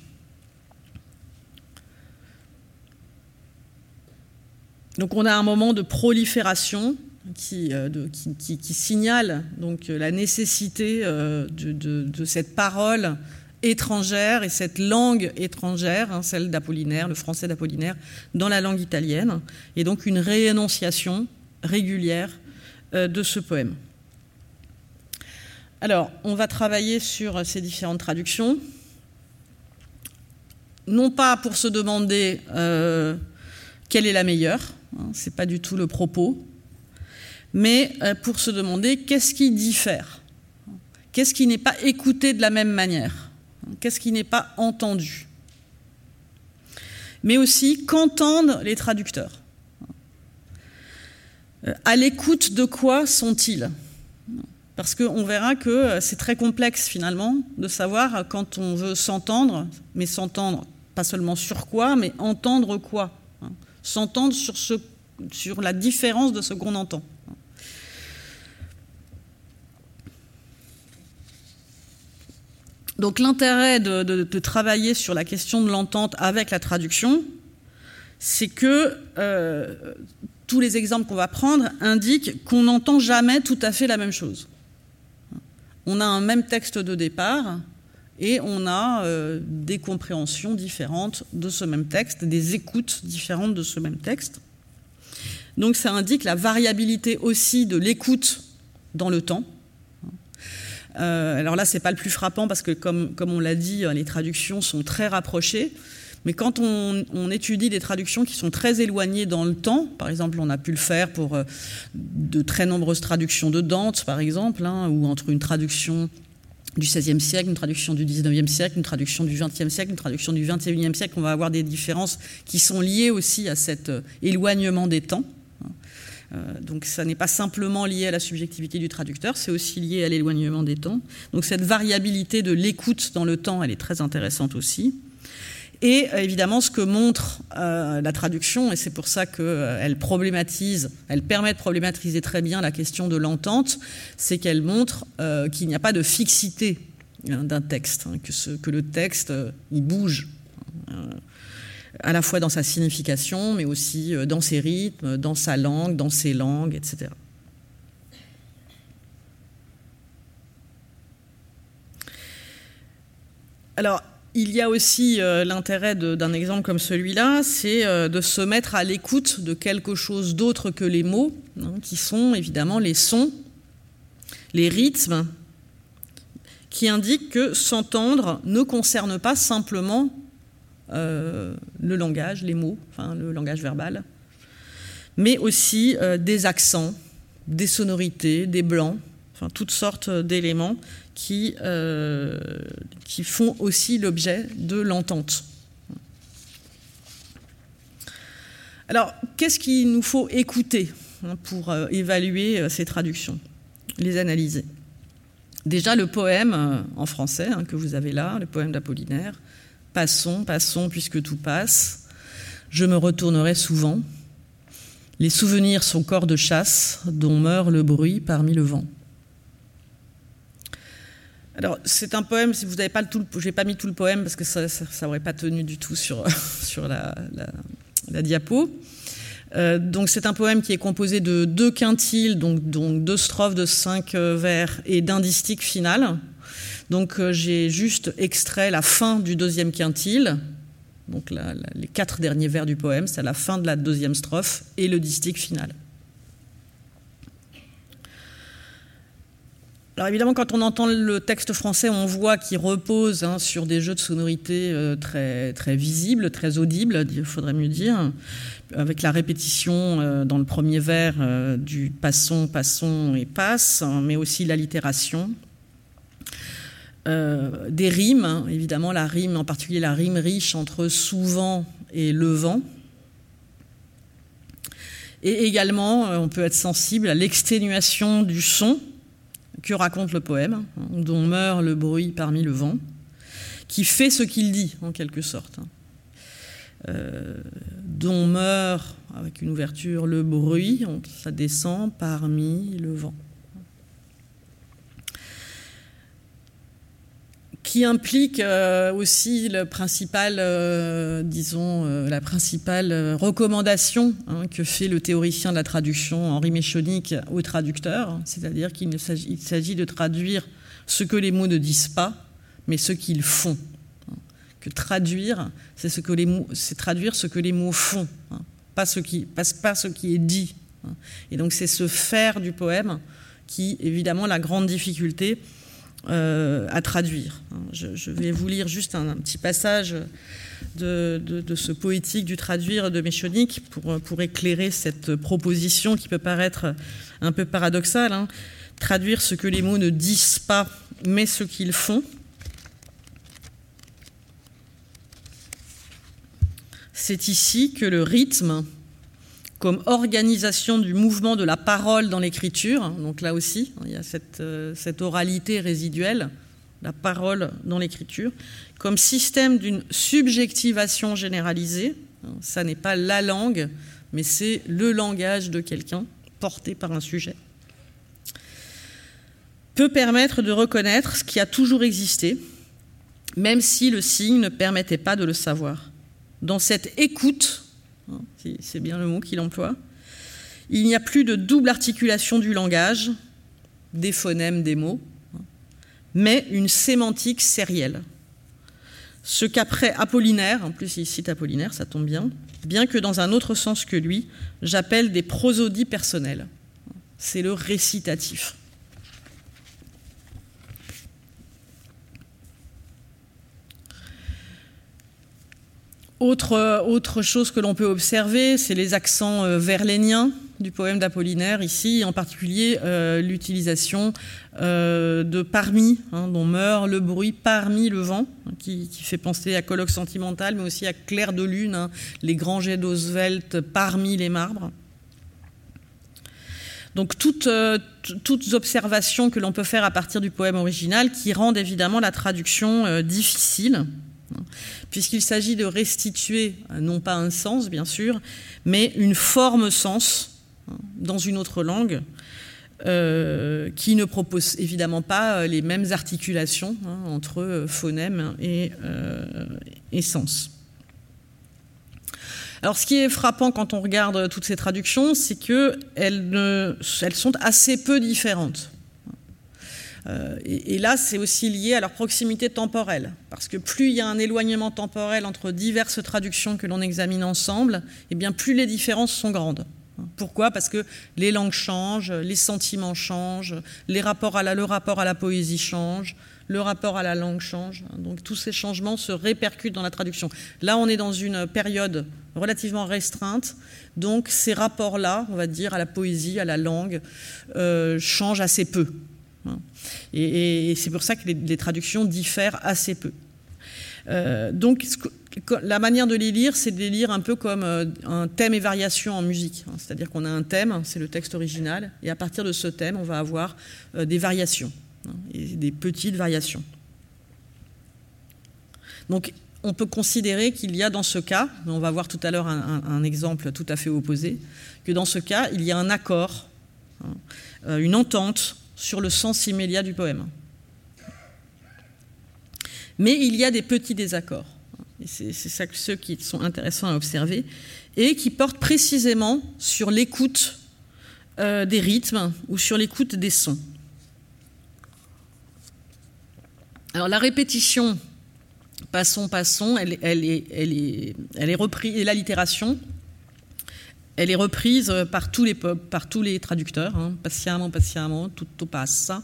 Donc on a un moment de prolifération qui, euh, qui, signale donc euh, la nécessité euh, de, cette parole étrangère et cette langue étrangère, hein, celle d'Apollinaire, le français d'Apollinaire, dans la langue italienne, et donc une réénonciation régulière de ce poème. Alors, on va travailler sur ces différentes traductions, non pas pour se demander quelle est la meilleure, hein, ce n'est pas du tout le propos, mais euh, pour se demander qu'est-ce qui diffère Qu'est-ce qui n'est pas écouté de la même manière? Qu'est-ce qui n'est pas entendu? Mais aussi qu'entendent les traducteurs? Euh, À l'écoute de quoi sont-ils? Parce qu'on verra que euh, c'est très complexe finalement de savoir quand on veut s'entendre, mais s'entendre pas seulement sur quoi, mais entendre quoi S'entendre sur, sur la différence de ce qu'on entend. Donc l'intérêt de, travailler sur la question de l'entente avec la traduction, c'est que euh, tous les exemples qu'on va prendre indiquent qu'on n'entend jamais tout à fait la même chose. On a un même texte de départ et on a euh, des compréhensions différentes de ce même texte, des écoutes différentes de ce même texte. Donc ça indique la variabilité aussi de l'écoute dans le temps. Euh, alors là, c'est pas le plus frappant parce que, comme, on l'a dit, les traductions sont très rapprochées. Mais quand on, étudie des traductions qui sont très éloignées dans le temps, par exemple, on a pu le faire pour euh, de très nombreuses traductions de Dante, par exemple, hein, ou entre une traduction du XVIe siècle, une traduction du XIXe siècle, une traduction du XXe siècle, une traduction du XXIe siècle, on va avoir des différences qui sont liées aussi à cet euh, éloignement des temps. Euh, donc ça n'est pas simplement lié à la subjectivité du traducteur, c'est aussi lié à l'éloignement des temps. Donc cette variabilité de l'écoute dans le temps, elle est très intéressante aussi. Et euh, évidemment, ce que montre euh, la traduction, et c'est pour ça qu'elle problématise, elle permet de problématiser très bien la question de l'entente, c'est qu'elle montre qu'il n'y a pas de fixité hein, d'un texte, hein, que, que, le texte, il bouge à la fois dans sa signification, mais aussi euh, dans ses rythmes, dans sa langue, dans ses langues, etc. Alors, il y a aussi euh, l'intérêt d'un exemple comme celui-là, c'est euh, de se mettre à l'écoute de quelque chose d'autre que les mots, hein, qui sont évidemment les sons, les rythmes, qui indiquent que s'entendre ne concerne pas simplement le langage, les mots, le langage verbal, mais aussi euh, des accents, des sonorités, des blancs, toutes sortes d'éléments qui, euh, qui font aussi l'objet de l'entente. Alors, qu'est-ce qu'il nous faut écouter hein, pour évaluer ces traductions, les analyser? Déjà, le poème en français hein, que vous avez là, le poème d'Apollinaire, Passons, passons, puisque tout passe. Je me retournerai souvent. Les souvenirs sont corps de chasse dont meurt le bruit parmi le vent. Alors, c'est un poème, si vous n'avez pas le tout, j'ai pas mis tout le poème parce que ça n'aurait pas tenu du tout sur, sur la, diapo. Euh, donc, c'est un poème qui est composé de deux quintiles, donc, donc deux strophes de cinq euh, vers et d'un distique final. Donc euh, j'ai juste extrait la fin du deuxième quintile, donc les quatre derniers vers du poème, c'est la fin de la deuxième strophe et le distique final. Alors évidemment, quand on entend le texte français, on voit qu'il repose hein, sur des jeux de sonorités euh, très, visibles, très audibles, il faudrait mieux dire, avec la répétition euh, dans le premier vers du passons, passons et passe, hein, mais aussi l'allitération, euh, des rimes, hein. évidemment la rime, en particulier la rime riche entre souvent et levant. Et également, euh, on peut être sensible à l'exténuation du son que raconte le poème, hein, dont meurt le bruit parmi le vent, qui fait ce qu'il dit, en quelque sorte. Hein. Euh, dont meurt, avec une ouverture, le bruit, ça descend parmi le vent. Qui implique euh, aussi le principal, euh, disons, euh, la principale recommandation hein, que fait le théoricien de la traduction Henri Méchonique au traducteur, c'est-à-dire qu'il s'agit de traduire ce que les mots ne disent pas, mais ce qu'ils font. Hein. Que traduire, c'est traduire ce que les mots font, hein, pas ce qui, pas, pas ce qui est dit. Et donc c'est ce faire du poème qui, évidemment, la grande difficulté euh, à traduire. Je, vais vous lire juste un, petit passage de, ce poétique du traduire de Méchonique pour, pour, éclairer cette proposition qui peut paraître un peu paradoxale. Hein. Traduire ce que les mots ne disent pas, mais ce qu'ils font. C'est ici que le rythme, comme organisation du mouvement de la parole dans l'écriture. Donc là aussi, il y a cette, euh, cette oralité résiduelle, la parole dans l'écriture, comme système d'une subjectivation généralisée. Ça n'est pas la langue, mais c'est le langage de quelqu'un porté par un sujet. Peut permettre de reconnaître ce qui a toujours existé, même si le signe ne permettait pas de le savoir. Dans cette écoute, hein, c'est bien le mot qu'il emploie, il n'y a plus de double articulation du langage, des phonèmes, des mots, hein, mais une sémantique sérielle. Ce qu'après Apollinaire, en plus il cite Apollinaire, ça tombe bien, bien que dans un autre sens que lui, j'appelle des prosodies personnelles. C'est le récitatif. Autre, autre chose que l'on peut observer, c'est les accents euh, verléniens du poème d'Apollinaire, ici, en particulier euh, l'utilisation euh, de parmi, hein, dont meurt le bruit parmi le vent, hein, qui, fait penser à colloque sentimental, mais aussi à clair de lune, hein, les grands jets d'eau parmi les marbres. Donc toutes, toutes observations que l'on peut faire à partir du poème original qui rendent évidemment la traduction difficile puisqu'il s'agit de restituer, non pas un sens bien sûr, mais une forme-sens hein, dans une autre langue, euh, qui ne propose évidemment pas euh, les mêmes articulations hein, entre euh, phonème et, sens. Alors, ce qui est frappant quand on regarde toutes ces traductions, c'est qu'elles elles sont assez peu différentes. Euh, et, là, c'est aussi lié à leur proximité temporelle, parce que plus il y a un éloignement temporel entre diverses traductions que l'on examine ensemble, et eh bien plus les différences sont grandes. Pourquoi? Parce que les langues changent, les sentiments changent, les rapports à la, le rapport à la poésie change, le rapport à la langue change. Donc tous ces changements se répercutent dans la traduction. Là, on est dans une période relativement restreinte, donc ces rapports-là, on va dire, à la poésie, à la langue, euh, changent assez peu. Hein. Et, c'est pour ça que les, traductions diffèrent assez peu. Euh, donc, la manière de les lire, c'est de les lire un peu comme euh, un thème et variation en musique. Hein. C'est-à-dire qu'on a un thème, c'est le texte original, et à partir de ce thème, on va avoir euh, des variations, hein, des petites variations. Donc, on peut considérer qu'il y a dans ce cas, on va voir tout à l'heure un, exemple tout à fait opposé, que dans ce cas, il y a un accord, une entente sur le sens immédiat du poème. Mais il y a des petits désaccords. Et c'est ceux qui sont intéressants à observer et qui portent précisément sur l'écoute euh, des rythmes ou sur l'écoute des sons. Alors la répétition, passons, passons, elle est reprise, et l'allitération, elle est reprise par tous les, par tous les traducteurs, hein, patiemment, patiemment, tutto passa.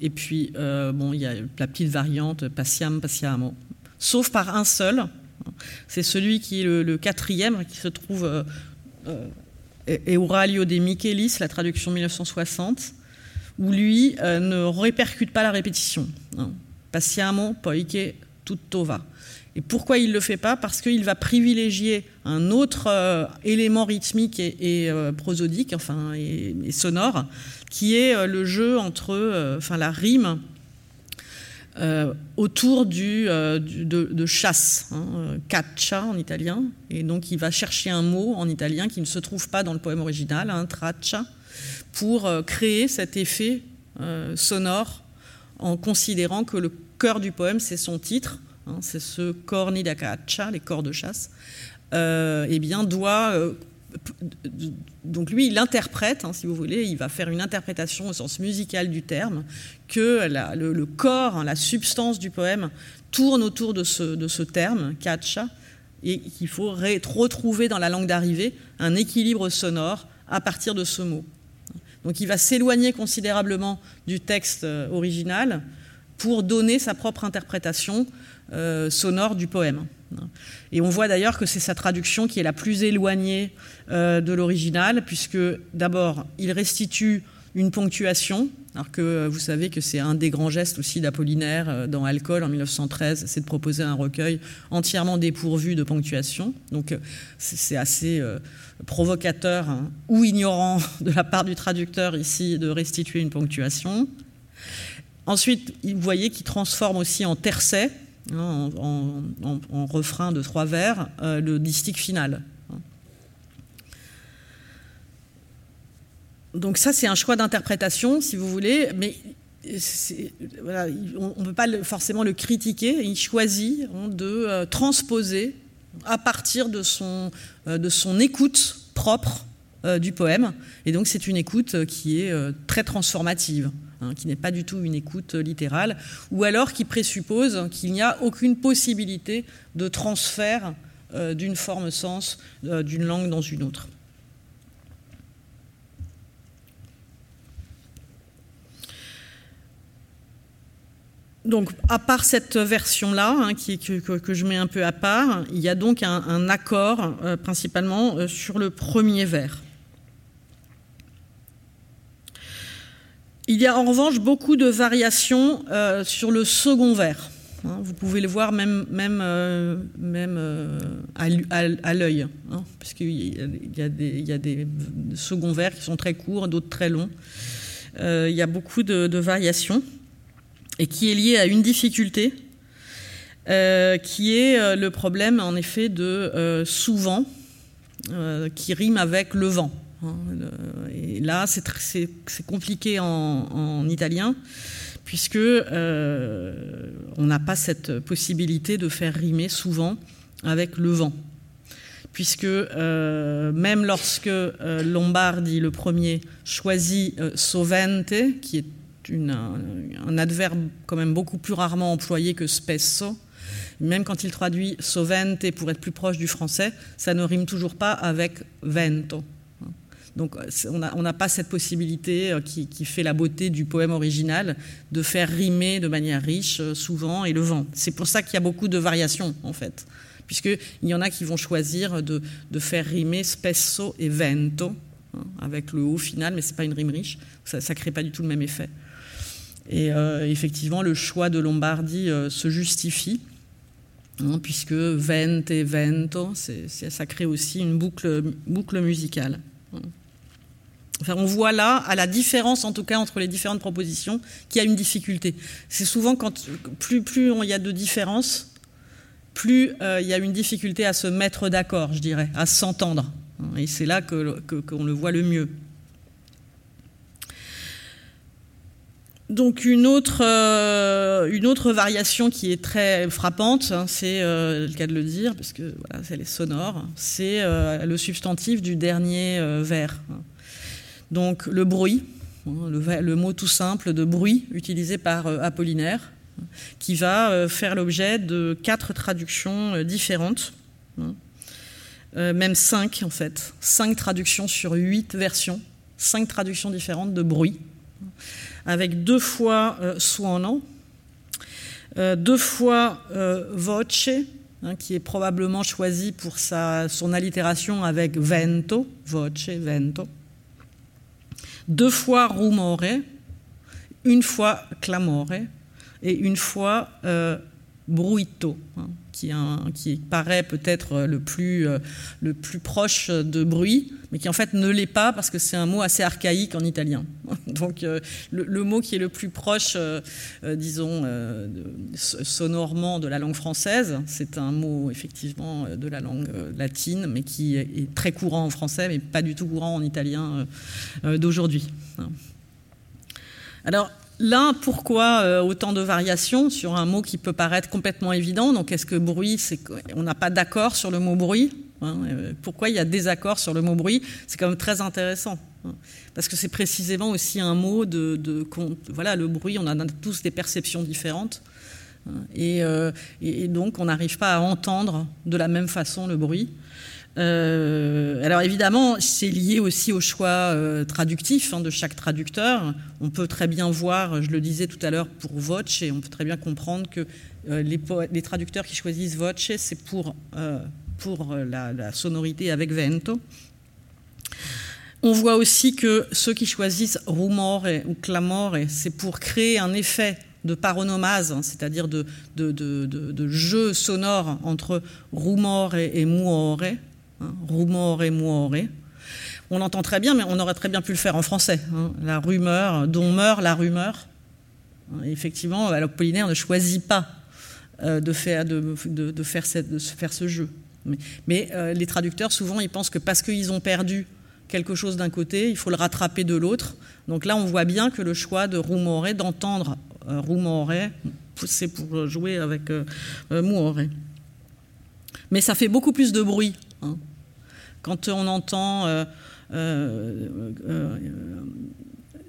Et puis, euh, bon, il y a la petite variante patiam, patiamo. Sauf par un seul. C'est celui qui est le, quatrième, qui se trouve euh, euh, Euralio de Michelis, la traduction 1960, où lui ne répercute pas la répétition. Hein. Poiché tutto va. Et pourquoi il ne le fait pas? Parce qu'il va privilégier un autre euh, élément rythmique et, euh, prosodique, enfin, et, sonore, qui est euh, le jeu entre, enfin, la rime autour du, de, chasse, hein, caccia en italien. Et donc, il va chercher un mot en italien qui ne se trouve pas dans le poème original, hein, traccia, pour créer cet effet sonore en considérant que le cœur du poème, c'est son titre Hein, c'est ce corni da caccia, les corps de chasse, euh, eh bien, doit. Euh, donc lui, il interprète, hein, si vous voulez, il va faire une interprétation au sens musical du terme, que le, corps, hein, la substance du poème tourne autour de ce, de ce terme, caccia, et qu'il faut retrouver dans la langue d'arrivée un équilibre sonore à partir de ce mot. Donc il va s'éloigner considérablement du texte euh, original pour donner sa propre interprétation euh, sonore du poème. Et on voit d'ailleurs que c'est sa traduction qui est la plus éloignée euh, de l'original, puisque d'abord, il restitue une ponctuation, alors que vous savez que c'est un des grands gestes aussi d'Apollinaire euh, dans Alcool en 1913, c'est de proposer un recueil entièrement dépourvu de ponctuation. Donc c'est assez provocateur hein, ou ignorant de la part du traducteur ici de restituer une ponctuation. Ensuite, vous voyez qu'il transforme aussi en tercet, Hein, en, refrain de trois vers, euh, le distique final. Donc ça, c'est un choix d'interprétation, si vous voulez, mais on ne peut pas forcément le critiquer, il choisit hein, de transposer à partir de son, de son écoute propre du poème. Et donc c'est une écoute qui est très transformative. Hein, qui n'est pas du tout une écoute littérale, ou alors qui présuppose qu'il n'y a aucune possibilité de transfert euh, d'une forme-sens euh, d'une langue dans une autre. Donc, à part cette version-là, hein, que, je mets un peu à part, il y a donc un, accord euh, principalement sur le premier vers. Il y a en revanche beaucoup de variations euh, sur le second vers. Hein. vous pouvez le voir même, même, euh, même euh, à, l'œil, hein, parce qu'il y, a des, des seconds vers qui sont très courts, d'autres très longs. il y a beaucoup de, de, variations, et qui est liée à une difficulté, qui est le problème en effet de souvent, qui rime avec le vent. Hein, et là, c'est compliqué en, italien, puisque euh, on n'a pas cette possibilité de faire rimer souvent avec le vent. Puisque euh, même lorsque euh, Lombardi, le premier, choisit sovente, qui est un, adverbe quand même beaucoup plus rarement employé que spesso, même quand il traduit sovente pour être plus proche du français, ça ne rime toujours pas avec vento. Donc on n'a pas cette possibilité euh, qui, fait la beauté du poème original de faire rimer de manière riche euh, souvent et le vent. C'est pour ça qu'il y a beaucoup de variations en fait, puisqu'il y en a qui vont choisir de, faire rimer spesso et vento hein, avec le haut final, mais ce n'est pas une rime riche, ça ne crée pas du tout le même effet. Et euh, effectivement, le choix de Lombardie se justifie. Hein, puisque vente et vento, ça crée aussi une boucle, boucle musicale on voit là, à la différence en tout cas entre les différentes propositions, qu'il y a une difficulté. C'est souvent quand plus, plus il y a de différences, plus euh, il y a une difficulté à se mettre d'accord, je dirais, à s'entendre. Et c'est là qu'on le voit le mieux. Donc une autre, euh, une autre variation qui est très frappante, hein, c'est euh, le cas de le dire, parce que voilà, elle est sonore, c'est le substantif du dernier vers. Donc le bruit, hein, le, mot tout simple de bruit utilisé par euh, Apollinaire, qui va euh, faire l'objet de quatre traductions euh, différentes, hein. même cinq en fait, cinq traductions sur huit versions, cinq traductions différentes de bruit, avec deux fois suono, deux fois voce, hein, qui est probablement choisi pour son allitération avec vento, voce, vento, deux fois rumore, une fois clamore et une fois euh, bruito, hein, qui, paraît peut-être le plus, euh, le plus proche de bruit, mais qui en fait ne l'est pas parce que c'est un mot assez archaïque en italien. Donc euh, le, mot qui est le plus proche, disons, sonorement de la langue française, c'est un mot effectivement de la langue latine, mais qui est très courant en français, mais pas du tout courant en italien d'aujourd'hui. Alors, Là, pourquoi euh, autant de variations sur un mot qui peut paraître complètement évident? Donc, est-ce que bruit, on n'a pas d'accord sur le mot bruit hein, euh, Pourquoi il y a des accords sur le mot bruit? C'est quand même très intéressant. Hein, parce que c'est précisément aussi un mot de, voilà le bruit. On a tous des perceptions différentes. Hein, euh, et, donc, on n'arrive pas à entendre de la même façon le bruit. Euh, alors évidemment, c'est lié aussi au choix euh, traductif hein, de chaque traducteur. On peut très bien voir, je le disais tout à l'heure, pour Voce, on peut très bien comprendre que euh, les, traducteurs qui choisissent Voce, c'est pour, pour la, sonorité avec Vento. On voit aussi que ceux qui choisissent rumore ou clamore, c'est pour créer un effet de paronomase, hein, c'est-à-dire de, de, jeu sonore entre rumore et, et muore, Rumore muore. On l'entend très bien, mais on aurait très bien pu le faire en français. Hein. La rumeur, dont meurt la rumeur. Effectivement, Apollinaire ne choisit pas euh, de, faire, de, faire, faire, ce jeu. Mais, euh, les traducteurs, souvent, ils pensent que parce qu'ils ont perdu quelque chose d'un côté, il faut le rattraper de l'autre. Donc là, on voit bien que le choix de rumore, d'entendre euh, rumore, c'est pour jouer avec euh, muore. Mais ça fait beaucoup plus de bruit. Hein. Quand on entend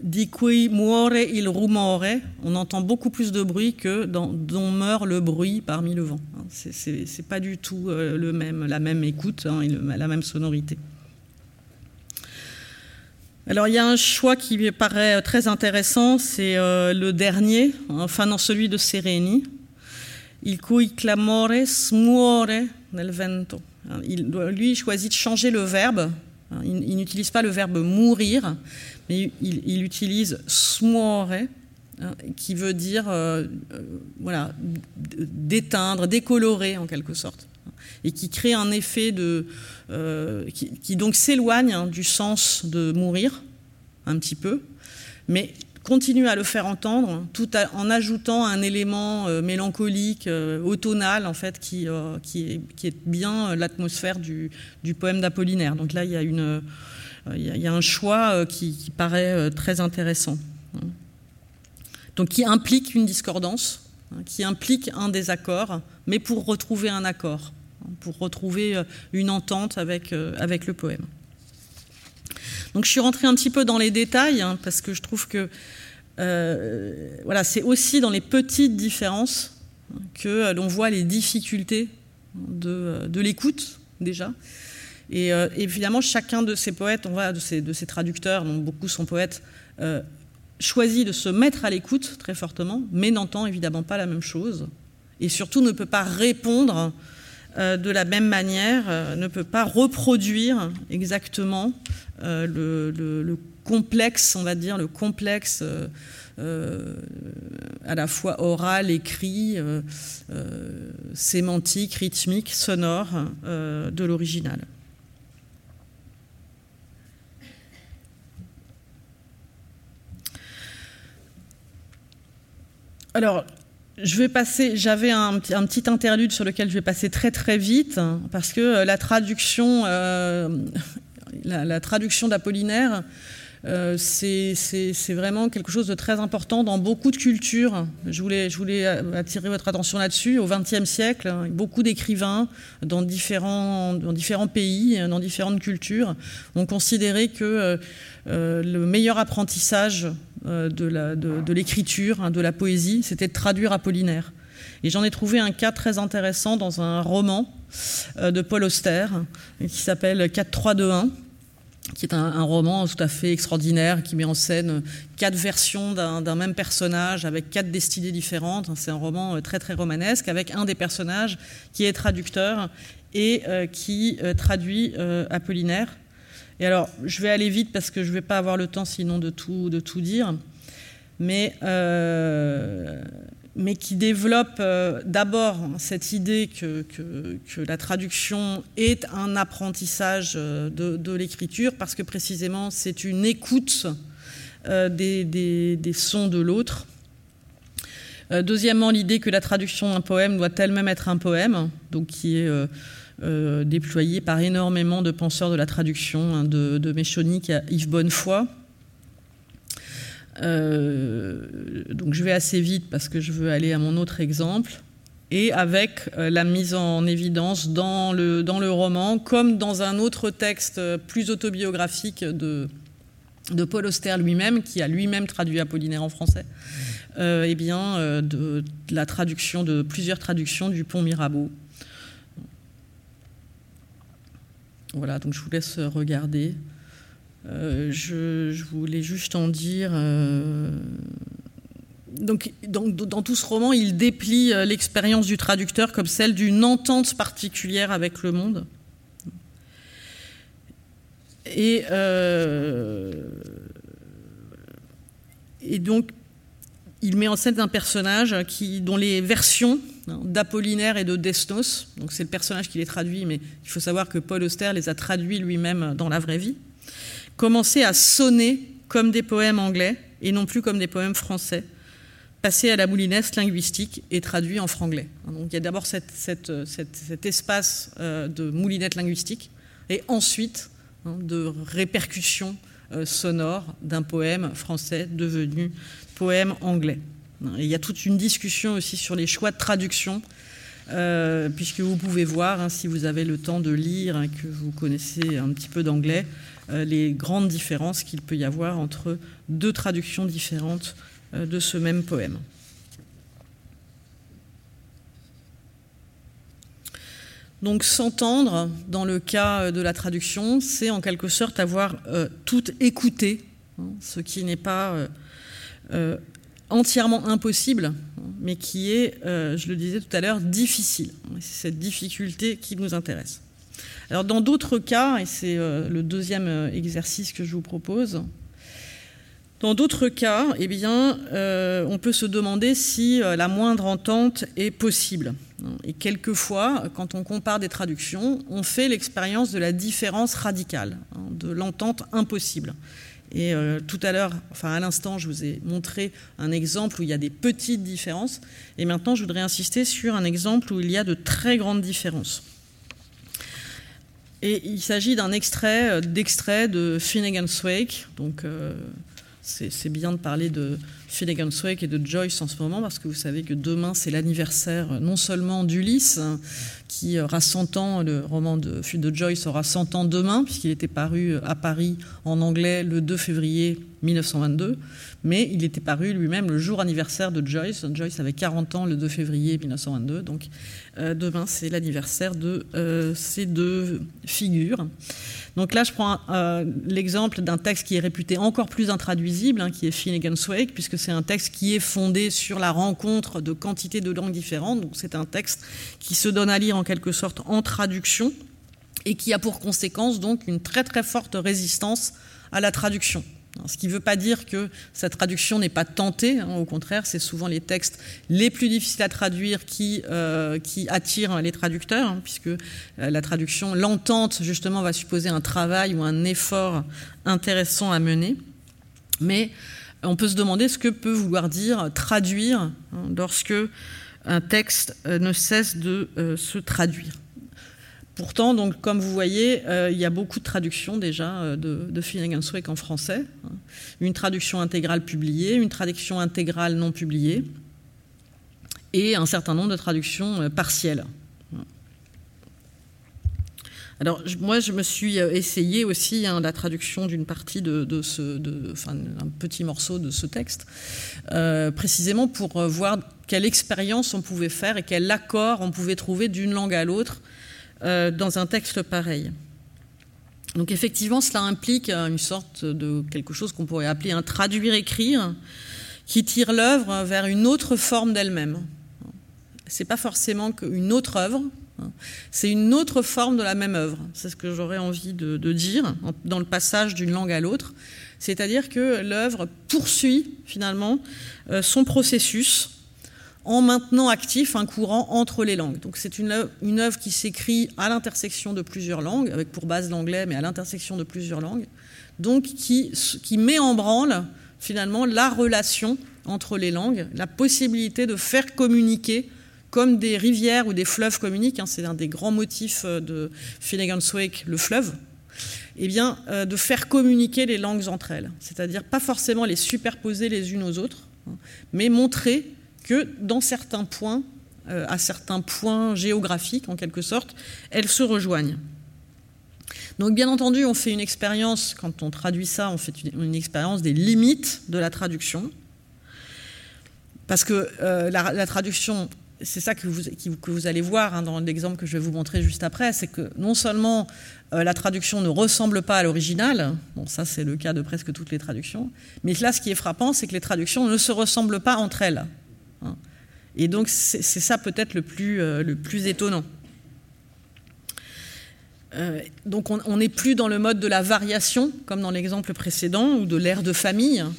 di cui muore il rumore, on entend beaucoup plus de bruit que dans dont meurt le bruit parmi le vent. Hein. C'est pas du tout euh, le même, la même écoute hein, la même sonorité. Alors il y a un choix qui me paraît très intéressant, c'est euh, le dernier, enfin dans celui de Sereni, il cui clamore smuore nel vento. Hein, lui il choisit de changer le verbe, il n'utilise pas le verbe mourir, mais il, utilise smuore, hein, qui veut dire euh, euh, voilà, d'éteindre, décolorer en quelque sorte, et qui crée un effet de, euh, qui, donc s'éloigne hein, du sens de mourir un petit peu, mais continue à le faire entendre, tout en ajoutant un élément mélancolique, automnal en fait, qui, qui, est, bien l'atmosphère du, poème d'Apollinaire. Donc là, il y a euh, un choix euh, qui, paraît euh, très intéressant. Donc qui implique une discordance, hein, qui implique un désaccord, mais pour retrouver un accord, hein, pour retrouver une entente avec le poème. Donc je suis rentrée un petit peu dans les détails, parce que je trouve que voilà, c'est aussi dans les petites différences que l'on voit les difficultés de, de l'écoute déjà, et euh, évidemment, chacun de ces poètes, on voit de ces, de ces traducteurs, dont beaucoup sont poètes, euh, choisit de se mettre à l'écoute très fortement, mais n'entend évidemment pas la même chose, et surtout ne peut pas répondre euh, de la même manière, ne peut pas reproduire exactement le, complexe, on va dire, le complexe à la fois oral, écrit, sémantique, rythmique, sonore de l'original. Alors, je vais passer, j'avais un, petit interlude sur lequel je vais passer très très vite, parce que euh, la traduction, euh, la, traduction d'Apollinaire, euh, c'est vraiment quelque chose de très important dans beaucoup de cultures. Je voulais, attirer votre attention là-dessus. Au XXe siècle, beaucoup d'écrivains dans différents, pays, dans différentes cultures, ont considéré que le meilleur apprentissage euh, de l'écriture, hein, de, la poésie, c'était de traduire Apollinaire. Et j'en ai trouvé un cas très intéressant dans un roman euh, de Paul Auster qui s'appelle 4-3-2-1 qui est un, roman tout à fait extraordinaire, qui met en scène quatre versions d'un même personnage avec quatre destinées différentes. C'est un roman euh, très très romanesque avec un des personnages qui est traducteur et qui traduit Apollinaire. Et alors, je vais aller vite parce que je ne vais pas avoir le temps sinon de tout, de tout dire, mais, euh, mais qui développe euh, d'abord cette idée que, la traduction est un apprentissage euh, de, l'écriture parce que précisément c'est une écoute des, des, sons de l'autre. deuxièmement, l'idée que la traduction d'un poème doit elle-même être un poème, donc qui est euh, déployé par énormément de penseurs de la traduction, hein, de, de Méchonique à Yves Bonnefoy. Euh, donc je vais assez vite parce que je veux aller à mon autre exemple. Et avec euh, la mise en évidence dans le, dans le roman, comme dans un autre texte plus autobiographique de, de Paul Auster lui-même, qui a lui-même traduit Apollinaire en français, eh bien, de, la traduction de plusieurs traductions du Pont Mirabeau, Voilà, donc je vous laisse regarder. Euh, je, voulais juste en dire. Euh, donc, dans, tout ce roman, il déplie euh, l'expérience du traducteur comme celle d'une entente particulière avec le monde. Et, donc, il met en scène un personnage qui, dont les versions hein, d'Apollinaire et de Desnos, donc c'est le personnage qui les traduit, mais il faut savoir que Paul Auster les a traduits lui-même dans la vraie vie, commençaient à sonner comme des poèmes anglais et non plus comme des poèmes français, passés à la moulinesse linguistique et traduits en franglais. Donc il y a d'abord cet espace euh, de moulinette linguistique, et ensuite hein, de répercussions sonores d'un poème français devenu poème anglais. il y a toute une discussion aussi sur les choix de traduction euh, puisque vous pouvez voir, hein, si vous avez le temps de lire, et que vous connaissez un petit peu d'anglais, euh, les grandes différences qu'il peut y avoir entre deux traductions différentes euh, de ce même poème. Donc s'entendre, dans le cas de la traduction, c'est en quelque sorte avoir tout écouté, hein, ce qui n'est pas entièrement impossible, mais qui est, euh, je le disais tout à l'heure, difficile. C'est cette difficulté qui nous intéresse. Alors dans d'autres cas, et c'est euh, le deuxième euh, exercice que je vous propose, dans d'autres cas, eh bien, on peut se demander si la moindre entente est possible. Et quelquefois, quand on compare des traductions, on fait l'expérience de la différence radicale, hein, de l'entente impossible. Et euh, tout à l'heure, enfin à l'instant, je vous ai montré un exemple où il y a des petites différences. Et maintenant, je voudrais insister sur un exemple où il y a de très grandes différences. Et il s'agit d'un extrait euh, d'extrait de Finnegan's Wake. Donc, euh, c'est bien de parler de Finnegan's Wake et de Joyce en ce moment, parce que vous savez que demain, c'est l'anniversaire non seulement d'Ulysse, qui aura 100 ans, le roman de, de Joyce aura 100 ans demain, puisqu'il était paru à Paris en anglais le 2 février 1922, mais il était paru lui-même le jour anniversaire de Joyce. Joyce avait 40 ans le 2 février 1922, donc euh, demain c'est l'anniversaire de euh, ces deux figures. Donc là, je prends euh, l'exemple d'un texte qui est réputé encore plus intraduisible, hein, qui est Finnegan's Wake, puisque c'est un texte qui est fondé sur la rencontre de quantités de langues différentes. Donc c'est un texte qui se donne à lire en quelque sorte en traduction et qui a pour conséquence donc une très très forte résistance à la traduction. Ce qui ne veut pas dire que sa traduction n'est pas tentée, hein, au contraire, c'est souvent les textes les plus difficiles à traduire qui, euh, qui attirent les traducteurs, hein, puisque euh, la traduction, l'entente justement, va supposer un travail ou un effort intéressant à mener. Mais on peut se demander ce que peut vouloir dire traduire hein, lorsque un texte euh, ne cesse de se traduire. Pourtant, donc, comme vous voyez, euh, il y a beaucoup de traductions déjà euh, de, de Finnegan's Wake en français. Hein. Une traduction intégrale publiée, une traduction intégrale non publiée, et un certain nombre de traductions euh, partielles. Alors, moi, je me suis essayé aussi hein, la traduction d'une partie de, ce, enfin, un petit morceau de ce texte, précisément pour voir quelle expérience on pouvait faire et quel accord on pouvait trouver d'une langue à l'autre euh, dans un texte pareil. Donc effectivement, cela implique une sorte de quelque chose qu'on pourrait appeler un traduire-écrire, qui tire l'œuvre vers une autre forme d'elle-même. C'est pas forcément une autre œuvre, c'est une autre forme de la même œuvre. C'est ce que j'aurais envie de, dire dans le passage d'une langue à l'autre. C'est-à-dire que l'œuvre poursuit finalement euh, son processus en maintenant actif un courant entre les langues. Donc c'est une œuvre, qui s'écrit à l'intersection de plusieurs langues, avec pour base l'anglais, mais à l'intersection de plusieurs langues, donc qui met en branle finalement la relation entre les langues, la possibilité de faire communiquer comme des rivières ou des fleuves communiquent, hein, c'est un des grands motifs euh, de Finnegan's Wake, le fleuve, eh bien, euh, de faire communiquer les langues entre elles. C'est-à-dire pas forcément les superposer les unes aux autres, hein, mais montrer que dans certains points, euh, à certains points géographiques en quelque sorte, elles se rejoignent. Donc bien entendu, on fait une expérience, quand on traduit ça, on fait une, expérience des limites de la traduction. Parce que la, traduction, c'est ça que vous, allez voir hein, dans l'exemple que je vais vous montrer juste après, c'est que non seulement euh, la traduction ne ressemble pas à l'original, bon ça c'est le cas de presque toutes les traductions, mais là ce qui est frappant, c'est que les traductions ne se ressemblent pas entre elles. Hein. Et donc c'est ça peut-être le, plus, euh, étonnant. Euh, donc on n'est plus dans le mode de la variation, comme dans l'exemple précédent, ou de l'ère de famille, hein,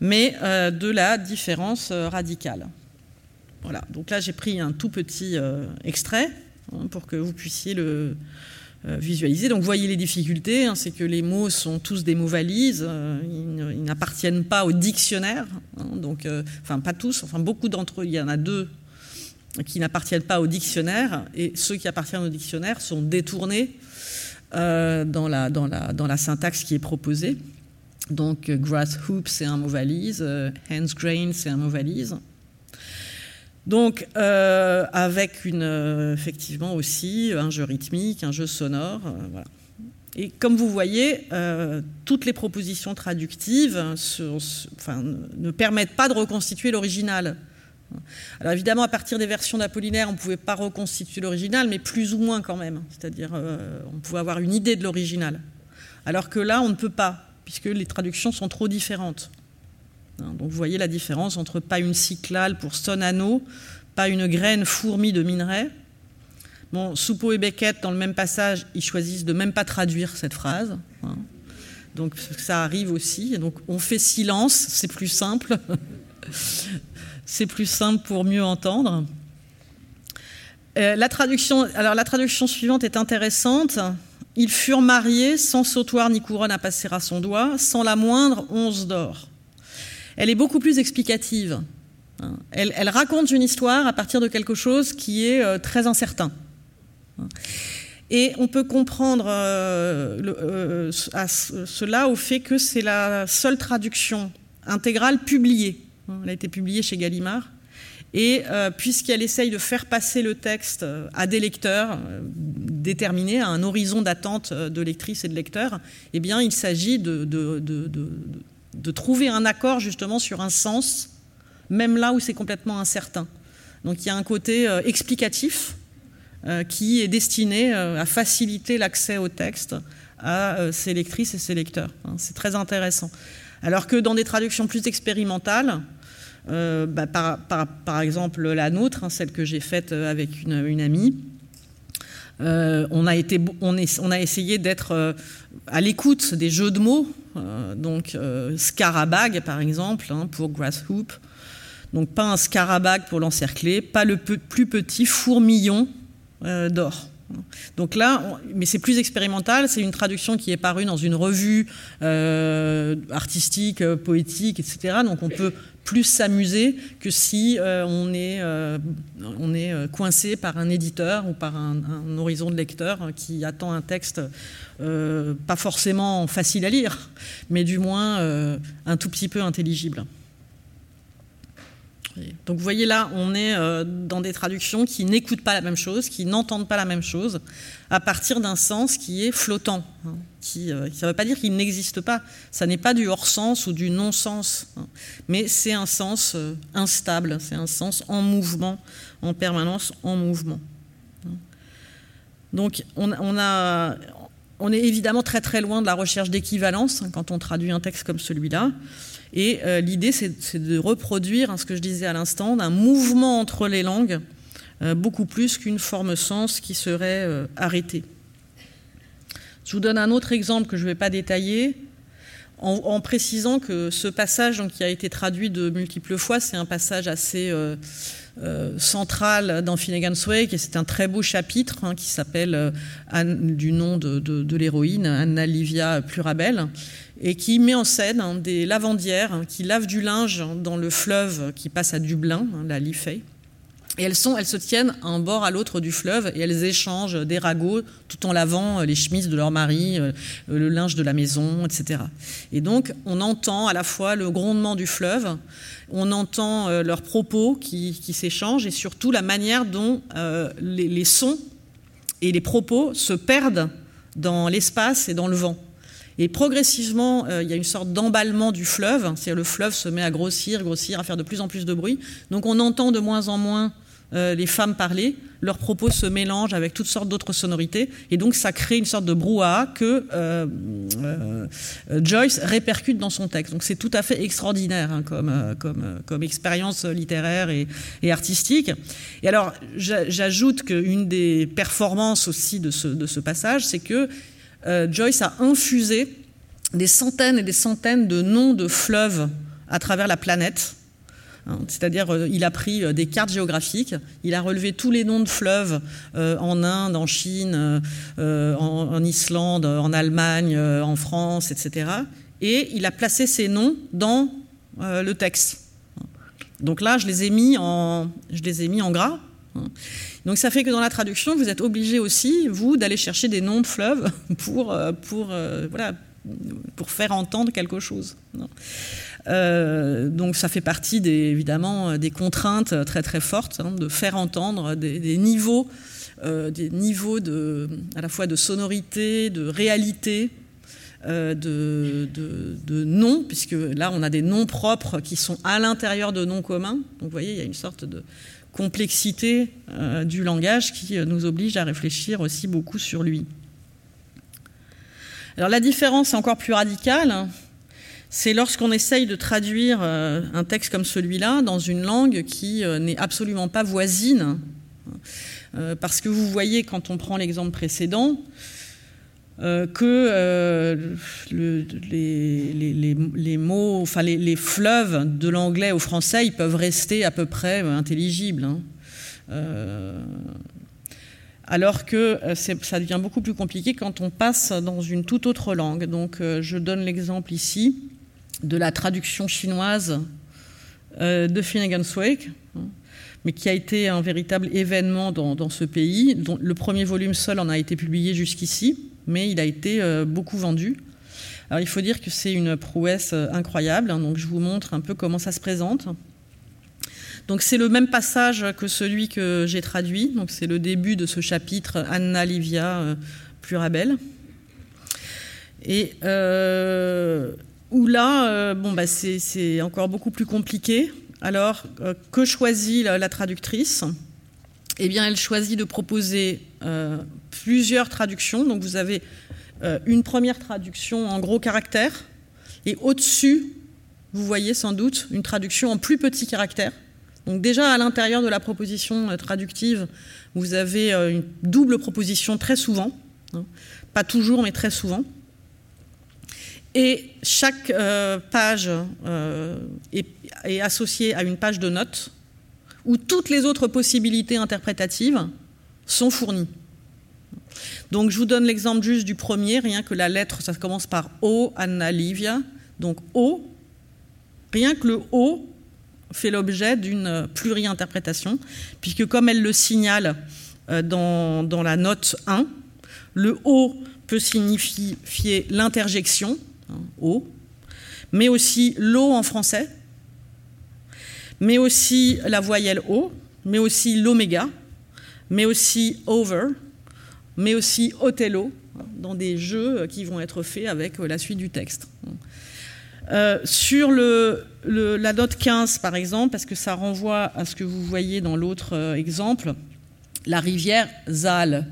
mais de la différence radicale. Voilà, donc là j'ai pris un tout petit extrait hein, pour que vous puissiez le, euh, visualiser. Donc, vous voyez les difficultés, hein, c'est que les mots sont tous des mots valises, euh, ils n'appartiennent pas au dictionnaire, hein, donc, euh, enfin pas tous, enfin beaucoup d'entre eux, il y en a deux qui n'appartiennent pas au dictionnaire, et ceux qui appartiennent au dictionnaire sont détournés dans la syntaxe qui est proposée. Donc grass hoop, c'est un mot valise, hands grain, c'est un mot valise. Donc, avec une, effectivement aussi un jeu rythmique, un jeu sonore. voilà. Et comme vous voyez, euh, toutes les propositions traductives ne permettent pas de reconstituer l'original. Alors évidemment, à partir des versions d'Apollinaire, on ne pouvait pas reconstituer l'original, mais plus ou moins quand même. C'est-à-dire, euh, on pouvait avoir une idée de l'original. Alors que là, on ne peut pas, puisque les traductions sont trop différentes. Hein, donc vous voyez la différence entre pas une cyclale pour sonano, pas une graine fourmi de minerai, Bon, Soupeau et Beckett, dans le même passage, ils choisissent de même pas traduire cette phrase. Hein. Donc ça arrive aussi. Donc on fait silence, c'est plus simple. c'est plus simple pour mieux entendre. Euh, la traduction, la traduction suivante est intéressante. Ils furent mariés sans sautoir ni couronne à passer à son doigt, sans la moindre once d'or. Elle est beaucoup plus explicative. Hein. Elle, raconte une histoire à partir de quelque chose qui est euh, très incertain. Et on peut comprendre euh, euh, cela au fait que c'est la seule traduction intégrale publiée. Elle a été publiée chez Gallimard. Et puisqu'elle essaye de faire passer le texte à des lecteurs déterminés, à un horizon d'attente de lectrices et de lecteurs, eh bien, il s'agit de, trouver un accord justement sur un sens, même là où c'est complètement incertain. Donc il y a un côté explicatif euh, qui est destiné euh, à faciliter l'accès au texte à ses euh, lectrices et ses lecteurs. Hein. C'est très intéressant. Alors que dans des traductions plus expérimentales, bah, par, exemple la nôtre, hein, celle que j'ai faite avec une, amie, on, a essayé d'être à l'écoute des jeux de mots, donc scarabag par exemple hein, pour grasshoop, donc pas un scarabag pour l'encercler, pas le plus petit fourmillon euh, d'or. Donc là, mais c'est plus expérimental, c'est une traduction qui est parue dans une revue euh, artistique, euh, poétique, etc. Donc on peut plus s'amuser que si on est, on est coincé par un éditeur ou par un, un horizon de lecteur qui attend un texte pas forcément facile à lire, mais du moins un tout petit peu intelligible. Donc vous voyez là, on est euh, dans des traductions qui n'écoutent pas la même chose, qui n'entendent pas la même chose, à partir d'un sens qui est flottant. Hein, euh, ça ne veut pas dire qu'il n'existe pas. Ça n'est pas du hors-sens ou du non-sens, hein, mais c'est un sens euh, instable, c'est un sens en mouvement, en permanence en mouvement. Hein. Donc on est évidemment très très loin de la recherche d'équivalence quand on traduit un texte comme celui-là. Et euh, l'idée, c'est de reproduire hein, ce que je disais à l'instant, d'un mouvement entre les langues, euh, beaucoup plus qu'une forme sens qui serait euh, arrêtée. Je vous donne un autre exemple que je ne vais pas détailler, en, précisant que ce passage qui a été traduit de multiples fois, c'est un passage assez central dans Finnegan's Wake, et c'est un très beau chapitre hein, qui s'appelle du nom de, l'héroïne, Anna Livia Plurabel, et qui met en scène hein, des lavandières hein, qui lavent du linge dans le fleuve qui passe à Dublin, la Liffey. Et elles, sont, elles se tiennent un bord à l'autre du fleuve et elles échangent des ragots tout en lavant euh, les chemises de leur mari, euh, le linge de la maison, etc. Et donc on entend à la fois le grondement du fleuve, on entend euh, leurs propos qui, s'échangent et surtout la manière dont les, les sons et les propos se perdent dans l'espace et dans le vent. Et progressivement, euh, il y a une sorte d'emballement du fleuve, c'est-à-dire le fleuve se met à grossir, grossir, à faire de plus en plus de bruit. Donc on entend de moins en moins euh, les femmes parler, leurs propos se mélangent avec toutes sortes d'autres sonorités, et donc ça crée une sorte de brouhaha que euh, Joyce répercute dans son texte. Donc c'est tout à fait extraordinaire hein, comme, expérience littéraire et, artistique. Et alors j'ajoute qu'une des performances aussi de ce, passage, c'est que euh, Joyce a infusé des centaines et des centaines de noms de fleuves à travers la planète. Hein, c'est-à-dire, euh, il a pris euh, des cartes géographiques, il a relevé tous les noms de fleuves en Inde, en Chine, en, Islande, en Allemagne, en France, etc. Et il a placé ces noms dans le texte. Donc là, je les ai mis en, je les ai mis en gras. Donc ça fait que dans la traduction, vous êtes obligé aussi, vous, d'aller chercher des noms de fleuves pour, euh, pour, euh, voilà, pour faire entendre quelque chose. Euh, donc ça fait partie des, évidemment des contraintes très très fortes hein, de faire entendre des, niveaux, des niveaux de, à la fois de sonorité, de réalité, de, de, de, noms, puisque là on a des noms propres qui sont à l'intérieur de noms communs. Donc vous voyez, il y a une sorte de complexité euh, du langage qui euh, nous oblige à réfléchir aussi beaucoup sur lui. Alors la différence est encore plus radicale, c'est lorsqu'on essaye de traduire euh, un texte comme celui-là dans une langue qui n'est absolument pas voisine. Parce que vous voyez, quand on prend l'exemple précédent, euh, que euh, les, mots, enfin les, fleuves de l'anglais au français, peuvent rester à peu près intelligibles. Hein. Euh, alors que ça devient beaucoup plus compliqué quand on passe dans une toute autre langue. Donc je donne l'exemple ici de la traduction chinoise de Finnegan's Wake, hein, mais qui a été un véritable événement dans, ce pays. Le premier volume seul en a été publié jusqu'ici mais il a été euh, beaucoup vendu. Il faut dire que c'est une prouesse euh, incroyable, hein, donc je vous montre un peu comment ça se présente. Donc c'est le même passage que celui que j'ai traduit, donc c'est le début de ce chapitre Anna Livia euh, Plurabel. Et où là, bon, bah, c'est encore beaucoup plus compliqué. Alors, que choisit la, traductrice? Eh bien, elle choisit de proposer plusieurs traductions. Donc vous avez euh, une première traduction en gros caractères et au-dessus, vous voyez sans doute une traduction en plus petit caractère. Donc déjà à l'intérieur de la proposition euh, traductive, vous avez euh, une double proposition très souvent, hein. pas toujours mais très souvent. Et chaque page est, est associée à une page de notes où toutes les autres possibilités interprétatives sont fournies. Donc je vous donne l'exemple juste du premier, rien que la lettre, ça commence par O, Anna Livia. Donc O, rien que le O fait l'objet d'une pluri-interprétation, puisque comme elle le signale euh, dans, dans la note 1, le O peut signifier l'interjection, hein, mais aussi l'O en français, mais aussi la voyelle O, mais aussi l'oméga, mais aussi over, mais aussi Othello, dans des jeux qui vont être faits avec la suite du texte. Euh, sur la note 15, par exemple, parce que ça renvoie à ce que vous voyez dans l'autre euh, exemple, la rivière Saal.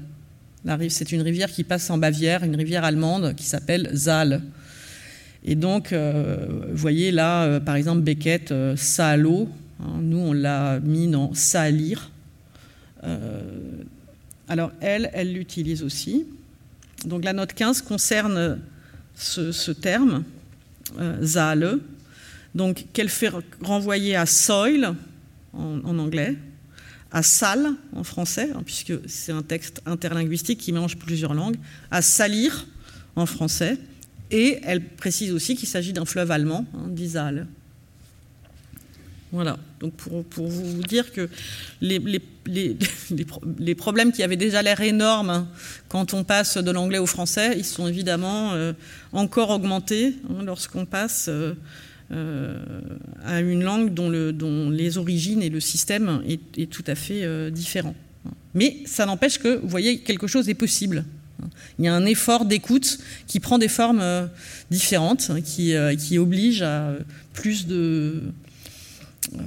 C'est une rivière qui passe en Bavière, une rivière allemande qui s'appelle Saal. Et donc, euh, vous voyez là, par exemple, Beckett, Saalo. Hein, nous, on l'a mis dans Salir. Alors elle, elle l'utilise aussi. Donc la note 15 concerne ce, terme, euh, donc qu'elle fait renvoyer à soil en, anglais, à sal en français, hein, puisque c'est un texte interlinguistique qui mélange plusieurs langues, à salir en français, et elle précise aussi qu'il s'agit d'un fleuve allemand, hein, d'Isal. Voilà, donc pour, vous dire que les, les, problèmes qui avaient déjà l'air énormes hein, quand on passe de l'anglais au français, ils sont évidemment euh, encore augmentés hein, lorsqu'on passe euh, euh, à une langue dont, le, dont, les origines et le système est, tout à fait différent. Mais ça n'empêche que, vous voyez, quelque chose est possible. Il y a un effort d'écoute qui prend des formes différentes, hein, qui, qui oblige à plus de euh,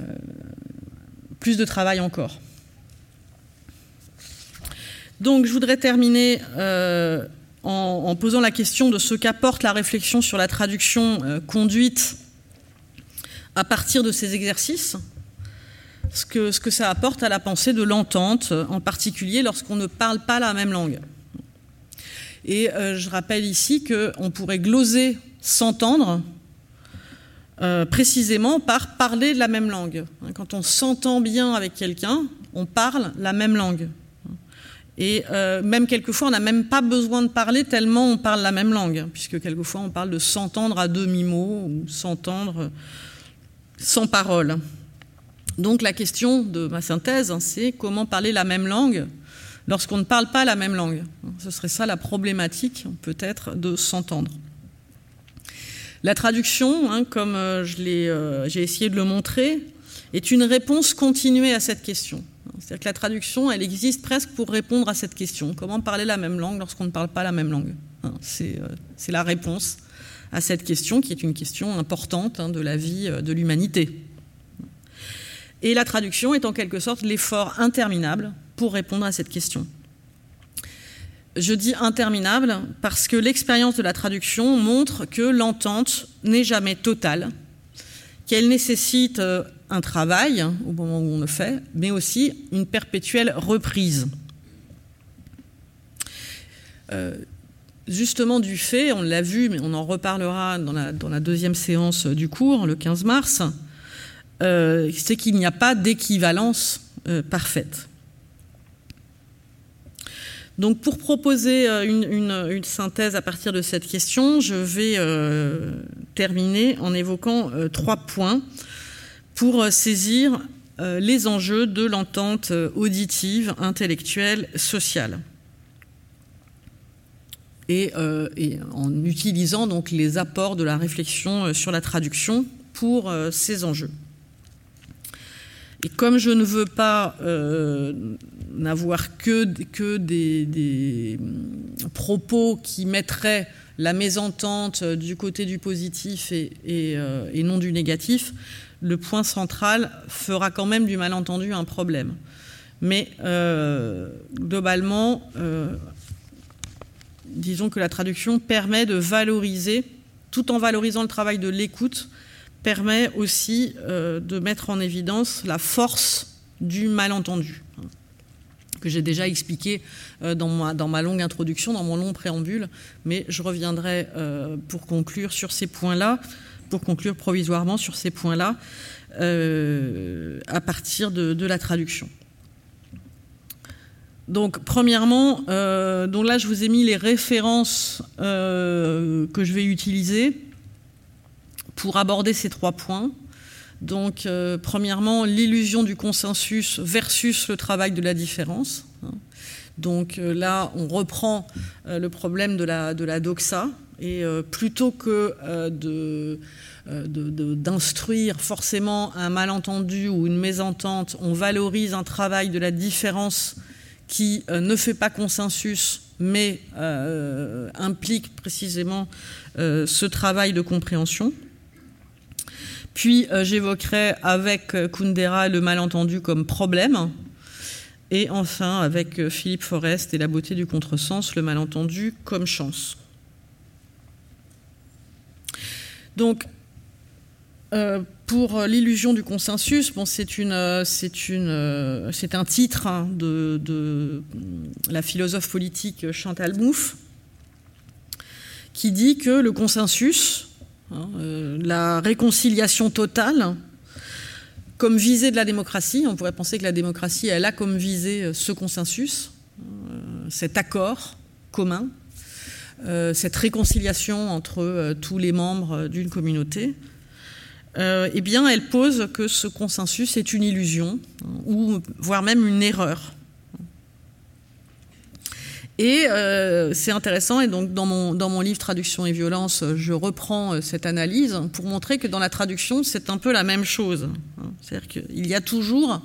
plus de travail encore. Donc je voudrais terminer euh, en, posant la question de ce qu'apporte la réflexion sur la traduction euh, conduite à partir de ces exercices, ce que ça apporte à la pensée de l'entente, en particulier lorsqu'on ne parle pas la même langue. Et je rappelle ici qu'on pourrait gloser s'entendre euh, précisément par parler la même langue. Quand on s'entend bien avec quelqu'un, on parle la même langue. Et euh, même quelquefois, on n'a même pas besoin de parler tellement on parle la même langue, puisque quelquefois on parle de s'entendre à demi-mot ou s'entendre sans parole. Donc la question de ma synthèse, hein, c'est comment parler la même langue lorsqu'on ne parle pas la même langue. Ce serait ça la problématique peut-être de s'entendre. La traduction, hein, comme euh, euh, j'ai essayé de le montrer, est une réponse continuée à cette question. C'est-à-dire que la traduction, elle existe presque pour répondre à cette question. Comment parler la même langue lorsqu'on ne parle pas la même langue hein, euh, C'est la réponse à cette question qui est une question importante hein, de la vie de l'humanité. Et la traduction est en quelque sorte l'effort interminable pour répondre à cette question. Je dis interminable parce que l'expérience de la traduction montre que l'entente n'est jamais totale, qu'elle nécessite euh, un travail au moment où on le fait, mais aussi une perpétuelle reprise. Euh, justement du fait, on l'a vu, mais on en reparlera dans la, dans la, deuxième séance du cours, le 15 mars, euh, c'est qu'il n'y a pas d'équivalence parfaite. Donc pour proposer euh, une, synthèse à partir de cette question, je vais euh, terminer en évoquant euh, trois points pour saisir les enjeux de l'entente auditive, intellectuelle, sociale. Et, et, en utilisant donc les apports de la réflexion sur la traduction pour ces enjeux. Et comme je ne veux pas euh, n'avoir que, des, propos qui mettraient la mésentente du côté du positif et, euh, non du négatif, le point central fera quand même du malentendu un problème. Mais euh, globalement, disons que la traduction permet de valoriser, tout en valorisant le travail de l'écoute, permet aussi euh, de mettre en évidence la force du malentendu, hein, que j'ai déjà expliqué euh, dans, ma, longue introduction, dans mon long préambule, mais je reviendrai euh, pour conclure sur ces points-là, pour conclure provisoirement sur ces points-là, à partir de, de, la traduction. Donc, premièrement, donc là, je vous ai mis les références que je vais utiliser pour aborder ces trois points. Donc, euh, premièrement, l'illusion du consensus versus le travail de la différence. Hein. Donc euh, là, on reprend euh, le problème de la, de la doxa, et plutôt que d'instruire forcément un malentendu ou une mésentente, on valorise un travail de la différence qui ne fait pas consensus, mais implique précisément ce travail de compréhension. Puis euh, j'évoquerai avec euh, Kundera le malentendu comme problème. Et enfin, avec euh, Philippe Forest et la beauté du contresens, le malentendu comme chance. Donc, pour l'illusion du consensus, bon, c'est un titre hein, de, de, la philosophe politique Chantal Mouffe qui dit que le consensus, Hein, euh, la réconciliation totale comme visée de la démocratie. On pourrait penser que la démocratie, elle a comme visée euh, ce consensus, euh, cet accord commun, cette réconciliation entre tous les membres d'une communauté. eh bien, elle pose que ce consensus est une illusion, hein, ou voire même une erreur. Et euh, c'est intéressant, et donc dans mon, dans mon livre Traduction et violence, je reprends euh, cette analyse pour montrer que dans la traduction, c'est un peu la même chose. Hein. C'est-à-dire qu'il y a toujours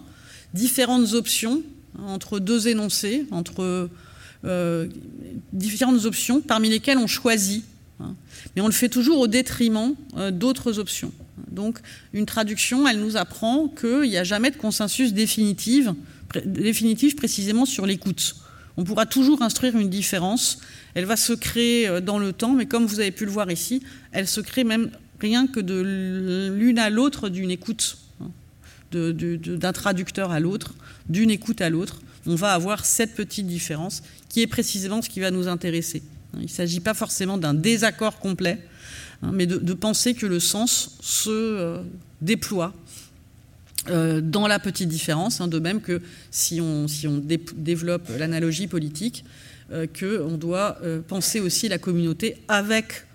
différentes options entre deux énoncés, entre euh, différentes options parmi lesquelles on choisit. Hein. Mais on le fait toujours au détriment d'autres options. Donc une traduction, elle nous apprend qu'il n'y a jamais de consensus définitif précisément sur l'écoute. On pourra toujours instruire une différence. Elle va se créer euh, dans le temps, mais comme vous avez pu le voir ici, elle se crée même rien que de l'une à l'autre d'une écoute, hein, d'un traducteur à l'autre, d'une écoute à l'autre. On va avoir cette petite différence qui est précisément ce qui va nous intéresser. Il ne s'agit pas forcément d'un désaccord complet, hein, mais de, penser que le sens se euh, déploie euh, dans la petite différence, hein, de même que si on, développe l'analogie politique, euh, qu'on doit euh, penser aussi la communauté avec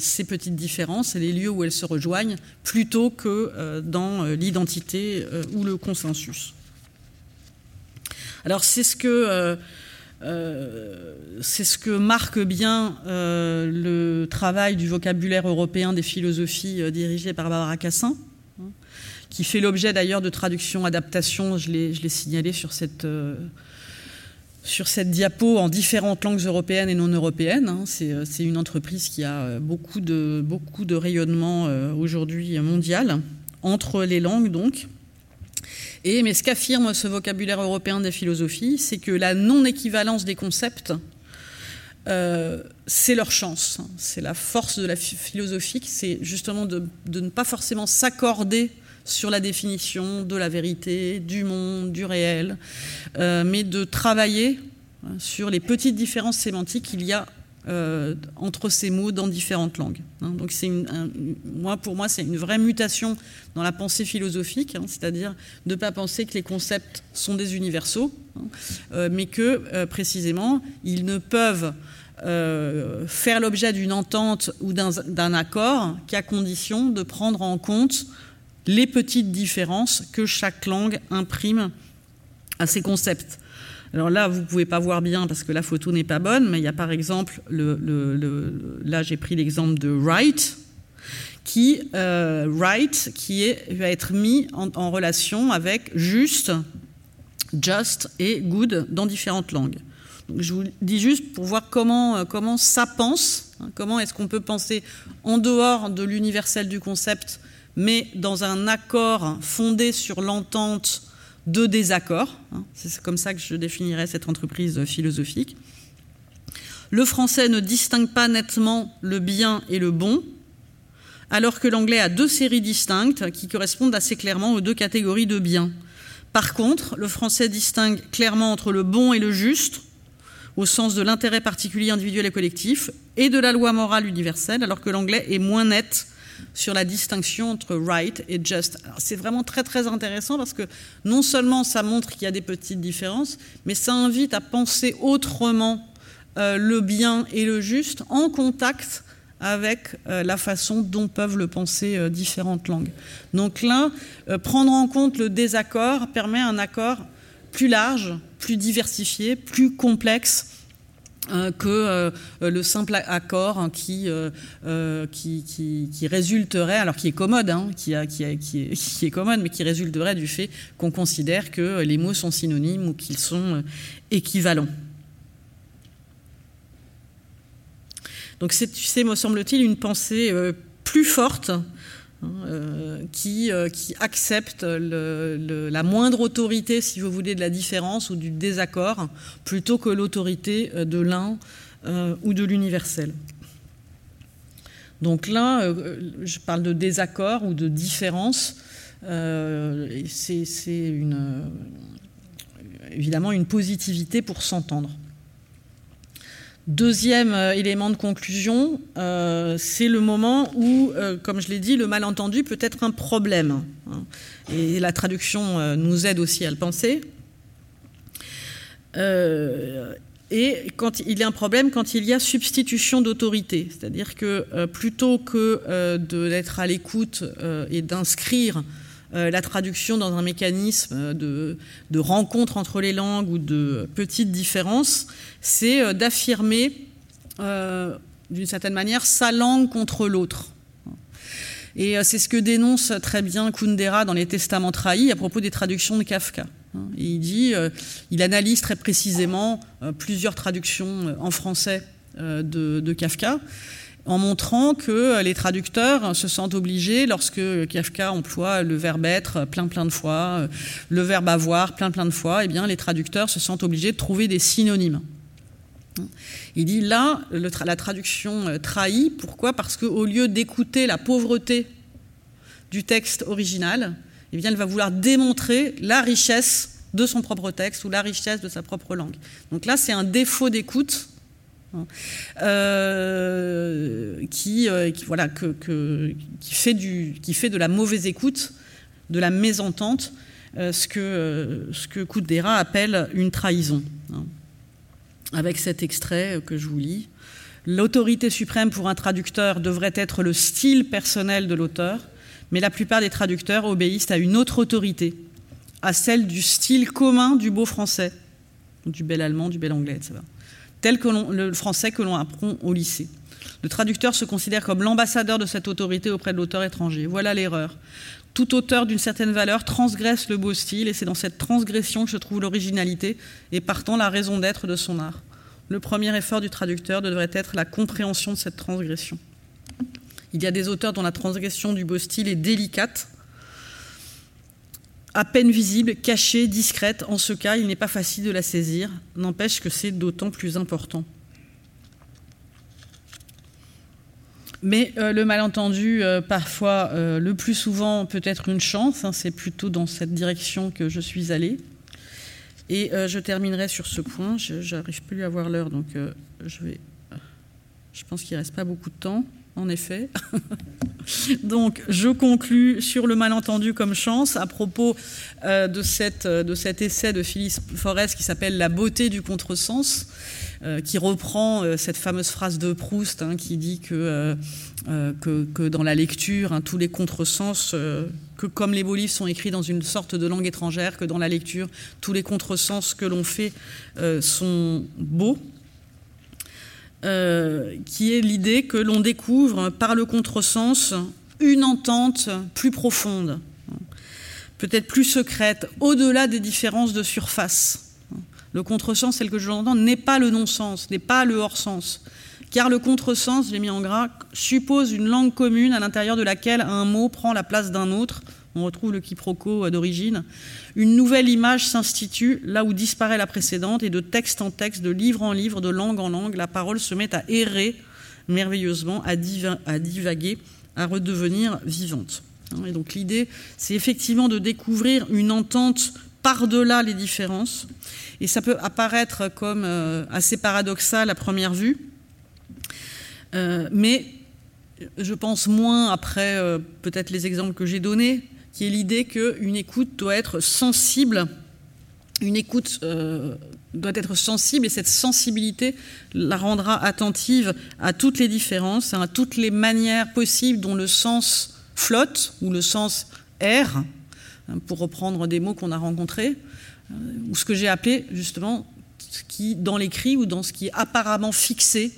ces petites différences et les lieux où elles se rejoignent, plutôt que dans l'identité ou le consensus. Alors c'est ce que c'est ce que marque bien le travail du vocabulaire européen des philosophies dirigé par Barbara Cassin, qui fait l'objet d'ailleurs de traductions, adaptations, je l'ai signalé sur cette, euh, sur cette diapo en différentes langues européennes et non européennes. Hein. Euh, c'est une entreprise qui a euh, beaucoup de, beaucoup de rayonnement aujourd'hui mondial, entre les langues donc. Et, mais ce qu'affirme ce vocabulaire européen des philosophies, c'est que la non-équivalence des concepts, c'est leur chance. C'est la force de la philosophie, c'est justement de, de, ne pas forcément s'accorder sur la définition de la vérité, du monde, du réel, euh, mais de travailler hein, sur les petites différences sémantiques qu'il y a euh, entre ces mots dans différentes langues. Hein. Donc c'est moi, pour moi, c'est une vraie mutation dans la pensée philosophique, hein, c'est-à-dire de ne pas penser que les concepts sont des universaux, euh, mais que précisément ils ne peuvent faire l'objet d'une entente ou d'un accord qu'à condition de prendre en compte les petites différences que chaque langue imprime à ses concepts. Alors là, vous ne pouvez pas voir bien parce que la photo n'est pas bonne, mais il y a par exemple, le, là j'ai pris l'exemple de right, qui, euh, right, qui va être mis en, relation avec juste, just et good dans différentes langues. Donc je vous dis juste pour voir comment, euh, comment ça pense, hein, comment est-ce qu'on peut penser en dehors de l'universel du concept mais dans un accord fondé sur l'entente de désaccords. Hein, c'est comme ça que je définirais cette entreprise philosophique. Le français ne distingue pas nettement le bien et le bon, alors que l'anglais a deux séries distinctes qui correspondent assez clairement aux deux catégories de biens. Par contre, le français distingue clairement entre le bon et le juste, au sens de l'intérêt particulier individuel et collectif, et de la loi morale universelle, alors que l'anglais est moins net sur la distinction entre right et just. C'est vraiment très très intéressant parce que non seulement ça montre qu'il y a des petites différences, mais ça invite à penser autrement euh, le bien et le juste en contact avec euh, la façon dont peuvent le penser euh, différentes langues. Donc là, prendre en compte le désaccord permet un accord plus large, plus diversifié, plus complexe que euh, le simple accord hein, euh, qui, qui, résulterait, alors qui est commode, hein, qui, qui, est, qui, est, commode, mais qui résulterait du fait qu'on considère que les mots sont synonymes ou qu'ils sont équivalents. Donc c'est, me semble-t-il, une pensée plus forte Hein, euh, qui, euh, qui, accepte la moindre autorité, si vous voulez, de la différence ou du désaccord, plutôt que l'autorité euh, de l'un ou de l'universel. Donc là, je parle de désaccord ou de différence. c'est évidemment une positivité pour s'entendre. Deuxième euh, élément de conclusion, euh, c'est le moment où, euh, comme je l'ai dit, le malentendu peut être un problème. Hein. et la traduction nous aide aussi à le penser. et quand il y a un problème quand il y a substitution d'autorité, c'est-à-dire que plutôt que d'être à l'écoute et d'inscrire la traduction dans un mécanisme de, de, rencontre entre les langues ou de petites différences, c'est euh, d'affirmer, euh, d'une certaine manière, sa langue contre l'autre. Et euh, c'est ce que dénonce très bien Kundera dans les Testaments trahis à propos des traductions de Kafka. il dit, il analyse très précisément plusieurs traductions en français de, Kafka, en montrant que les traducteurs se sentent obligés, lorsque Kafka emploie le verbe être plein plein de fois, le verbe avoir plein plein de fois, eh bien les traducteurs se sentent obligés de trouver des synonymes. Il dit là, la traduction euh, trahit. Pourquoi? Parce qu'au lieu d'écouter la pauvreté du texte original, eh elle va vouloir démontrer la richesse de son propre texte ou la richesse de sa propre langue. Donc là, c'est un défaut d'écoute hein, euh, qui, euh, qui, voilà, qui, fait du, qui fait de la mauvaise écoute, de la mésentente, ce que, ce que Kundera appelle une trahison. Hein avec cet extrait que je vous lis. L'autorité suprême pour un traducteur devrait être le style personnel de l'auteur, mais la plupart des traducteurs obéissent à une autre autorité, à celle du style commun du beau français, du bel allemand, du bel anglais, etc. Tel que le français que l'on apprend au lycée. Le traducteur se considère comme l'ambassadeur de cette autorité auprès de l'auteur étranger. Voilà l'erreur. Tout auteur d'une certaine valeur transgresse le beau style, et c'est dans cette transgression que se trouve l'originalité et partant la raison d'être de son art. Le premier effort du traducteur devrait être la compréhension de cette transgression. Il y a des auteurs dont la transgression du beau style est délicate, à peine visible, cachée, discrète. En ce cas, il n'est pas facile de la saisir, n'empêche que c'est d'autant plus important. Mais euh, le malentendu, euh, parfois, euh, le plus souvent, peut être une chance. Hein, c'est plutôt dans cette direction que je suis allée. Et je terminerai sur ce point. Je n'arrive plus à voir l'heure, donc je vais. Je pense qu'il ne reste pas beaucoup de temps, en effet. donc, je conclus sur le malentendu comme chance à propos de, cette, de cet essai de Phyllis Forest qui s'appelle La beauté du contresens. Euh, qui reprend euh, cette fameuse phrase de Proust hein, qui dit que, euh, que, dans la lecture, hein, tous les contresens, que comme les beaux livres sont écrits dans une sorte de langue étrangère, que dans la lecture, tous les contresens que l'on fait sont beaux. Qui est l'idée que l'on découvre par le contresens une entente plus profonde, peut-être plus secrète, au-delà des différences de surface. Le contresens, tel que je l'entends, n'est pas le non-sens, n'est pas le hors-sens. Car le contresens, j'ai mis en gras, suppose une langue commune à l'intérieur de laquelle un mot prend la place d'un autre. On retrouve le quiproquo d'origine. Une nouvelle image s'institue là où disparaît la précédente, et de texte en texte, de livre en livre, de langue en langue, la parole se met à errer merveilleusement, à, divaguer, à redevenir vivante. Et donc l'idée, c'est effectivement de découvrir une entente par-delà les différences. Et ça peut apparaître comme euh, assez paradoxal à première vue, euh, mais je pense moins après euh, peut-être les exemples que j'ai donnés, qui est l'idée qu'une écoute doit être sensible, une écoute doit être sensible et cette sensibilité la rendra attentive à toutes les différences, à toutes les manières possibles dont le sens flotte ou le sens erre, hein, pour reprendre des mots qu'on a rencontrés, euh, ou ce que j'ai appelé justement ce qui, dans l'écrit ou dans ce qui est apparemment fixé,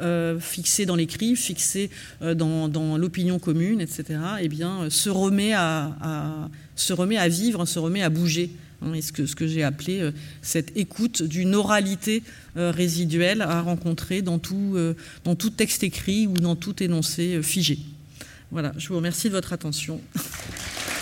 euh, fixé dans l'écrit, fixé euh, dans, l'opinion commune, etc., eh bien, se remet à, se remet à vivre, se remet à bouger. Hein, et ce que, ce que j'ai appelé cette écoute d'une oralité résiduelle à rencontrer dans tout, dans tout texte écrit ou dans tout énoncé figé. Voilà, je vous remercie de votre attention.